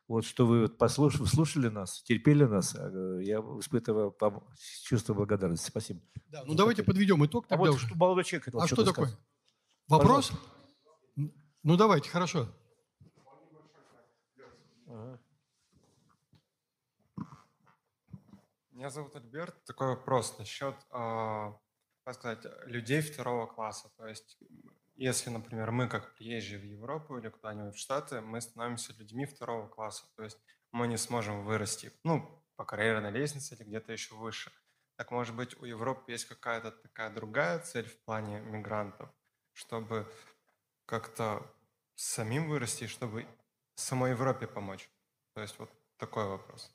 вот, что вы вот послушали, слушали нас, терпели нас. А, э, Я испытываю вам чувство благодарности. Спасибо. Да, ну давайте подведем итог А тогда вот уже. что молодой человек хотел А что что-то такое? сказать. Вопрос? Ну давайте, хорошо. Меня зовут Альберт. Такой вопрос насчет, а, как сказать, людей второго класса. То есть, если, например, мы как приезжие в Европу или куда-нибудь в Штаты, мы становимся людьми второго класса. То есть мы не сможем вырасти, ну, по карьерной лестнице или где-то еще выше. Так, может быть, у Европы есть какая-то такая другая цель в плане мигрантов, чтобы как-то самим вырасти, чтобы самой Европе помочь? То есть вот такой вопрос.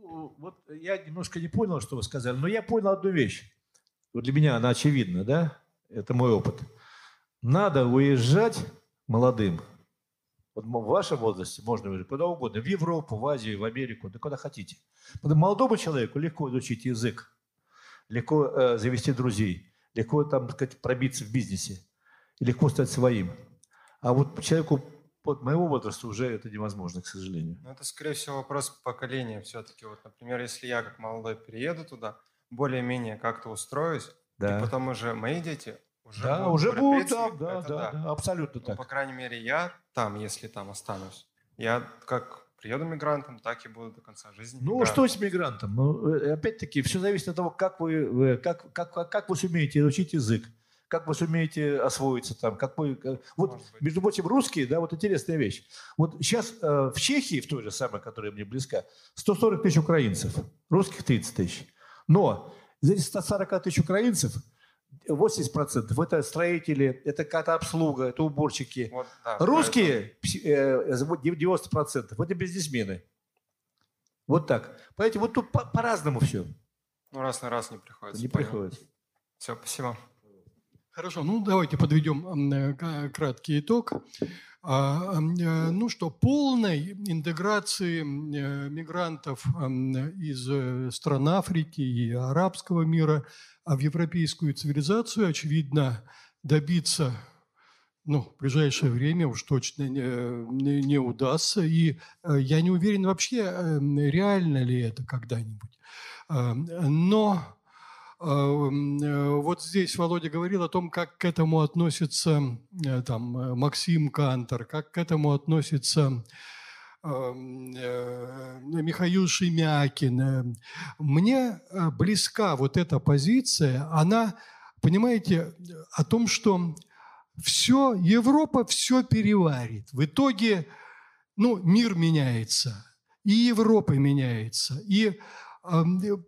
Ну, Вот я немножко не понял, что вы сказали, но я понял одну вещь. Вот для меня она очевидна, да? Это мой опыт. Надо уезжать молодым. Вот в вашем возрасте можно уезжать куда угодно. В Европу, в Азию, в Америку, да куда хотите. Потому молодому человеку легко изучить язык, легко э, завести друзей, легко там, так сказать, пробиться в бизнесе, легко стать своим. А вот человеку вот моего возраста уже это невозможно, к сожалению. Ну, это, скорее всего, вопрос поколения все-таки. Вот, например, если я как молодой перееду туда, более-менее как-то устроюсь, Да. и потом уже мои дети уже Да, будут уже будут там, да, это да, да, абсолютно Ну, так. по крайней мере, я там, если там останусь, я как приеду мигрантом, так и буду до конца жизни. Ну, мигрантом. что с мигрантом? Ну, э, опять-таки, все зависит от того, как вы, вы- как, как, как, как вы сумеете изучить язык, как вы сумеете освоиться там, как вы... как- Вот, между прочим, русские, да, вот интересная вещь. Вот сейчас э, в Чехии, в той же самой, которая мне близка, 140 тысяч украинцев, русских 30 тысяч. Но из этих 140 тысяч украинцев 80% это строители, это какая-то обслуга, это уборщики. Вот, да, Русские э, вот 90% это бизнесмены. Вот так. Понимаете, вот тут по- по-разному все. Ну, раз на раз не приходится. Не приходится. Все, спасибо. Хорошо, ну давайте подведем э, ка- краткий итог. А, э, Ну что, полной интеграции э, мигрантов из э, стран Африки и арабского мира а в европейскую цивилизацию, очевидно, добиться ну, в ближайшее время уж точно не, не- удастся. И э, я не уверен вообще, э, реально ли это когда-нибудь. А, Но э, э, вот здесь Володя говорил о том, как к этому относится э, там, э, Максим Кантор, как к этому относится эм, э, Михаил Шемякин. Э, Мне э, близка вот эта позиция, она, понимаете, о том, что все, Европа все переварит. В итоге, ну, мир меняется, и Европа меняется, и эм,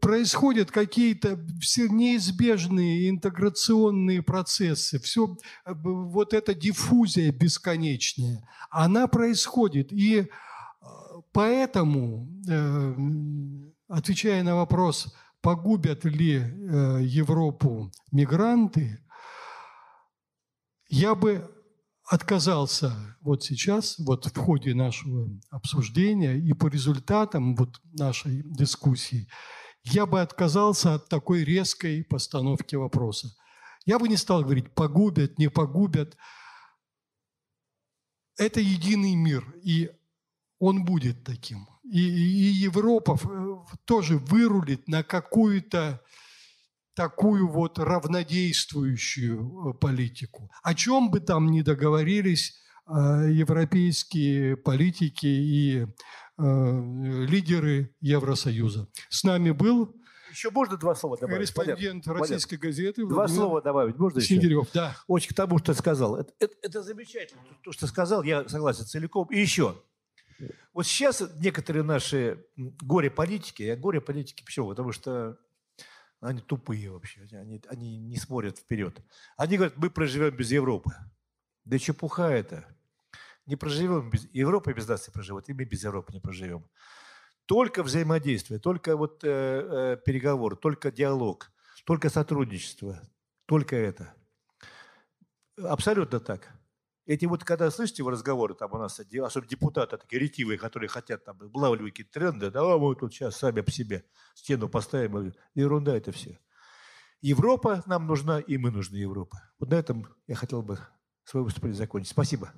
происходят какие-то все неизбежные интеграционные процессы, все вот эта диффузия бесконечная, она происходит. И э, поэтому, э, отвечая на вопрос, погубят ли э, Европу мигранты, я бы отказался вот сейчас, вот в ходе нашего обсуждения и по результатам вот нашей дискуссии, я бы отказался от такой резкой постановки вопроса. Я бы не стал говорить, погубят, не погубят. Это единый мир, и он будет таким. И, и Европа в- тоже вырулит на какую-то такую вот равнодействующую э, политику. О чем бы там ни договорились э, европейские политики и э, лидеры Евросоюза. С нами был Еще можно два слова добавить? корреспондент Валер, российской газеты Два Владимир слова добавить можно еще? Снегирев. Да. Очень к тому, что сказал. Это, это- это замечательно. То, что сказал, я согласен целиком. И еще. Вот сейчас некоторые наши горе-политики, я горе-политики почему? Потому что они тупые вообще, они, они не смотрят вперед. Они говорят, мы проживем без Европы. Да чепуха это. Не проживем без Европы без нас не проживет, и мы без Европы не проживем. Только взаимодействие, только вот э, э, переговоры, только диалог, только сотрудничество, только это. Абсолютно так. Эти вот, когда слышите в разговоры, там у нас, особенно депутаты такие ретивые, которые хотят там вылавливать тренды, да, а мы тут сейчас сами по себе стену поставим, ерунда это все. Европа нам нужна, и мы нужны Европа. Вот на этом я хотел бы свое выступление закончить. Спасибо.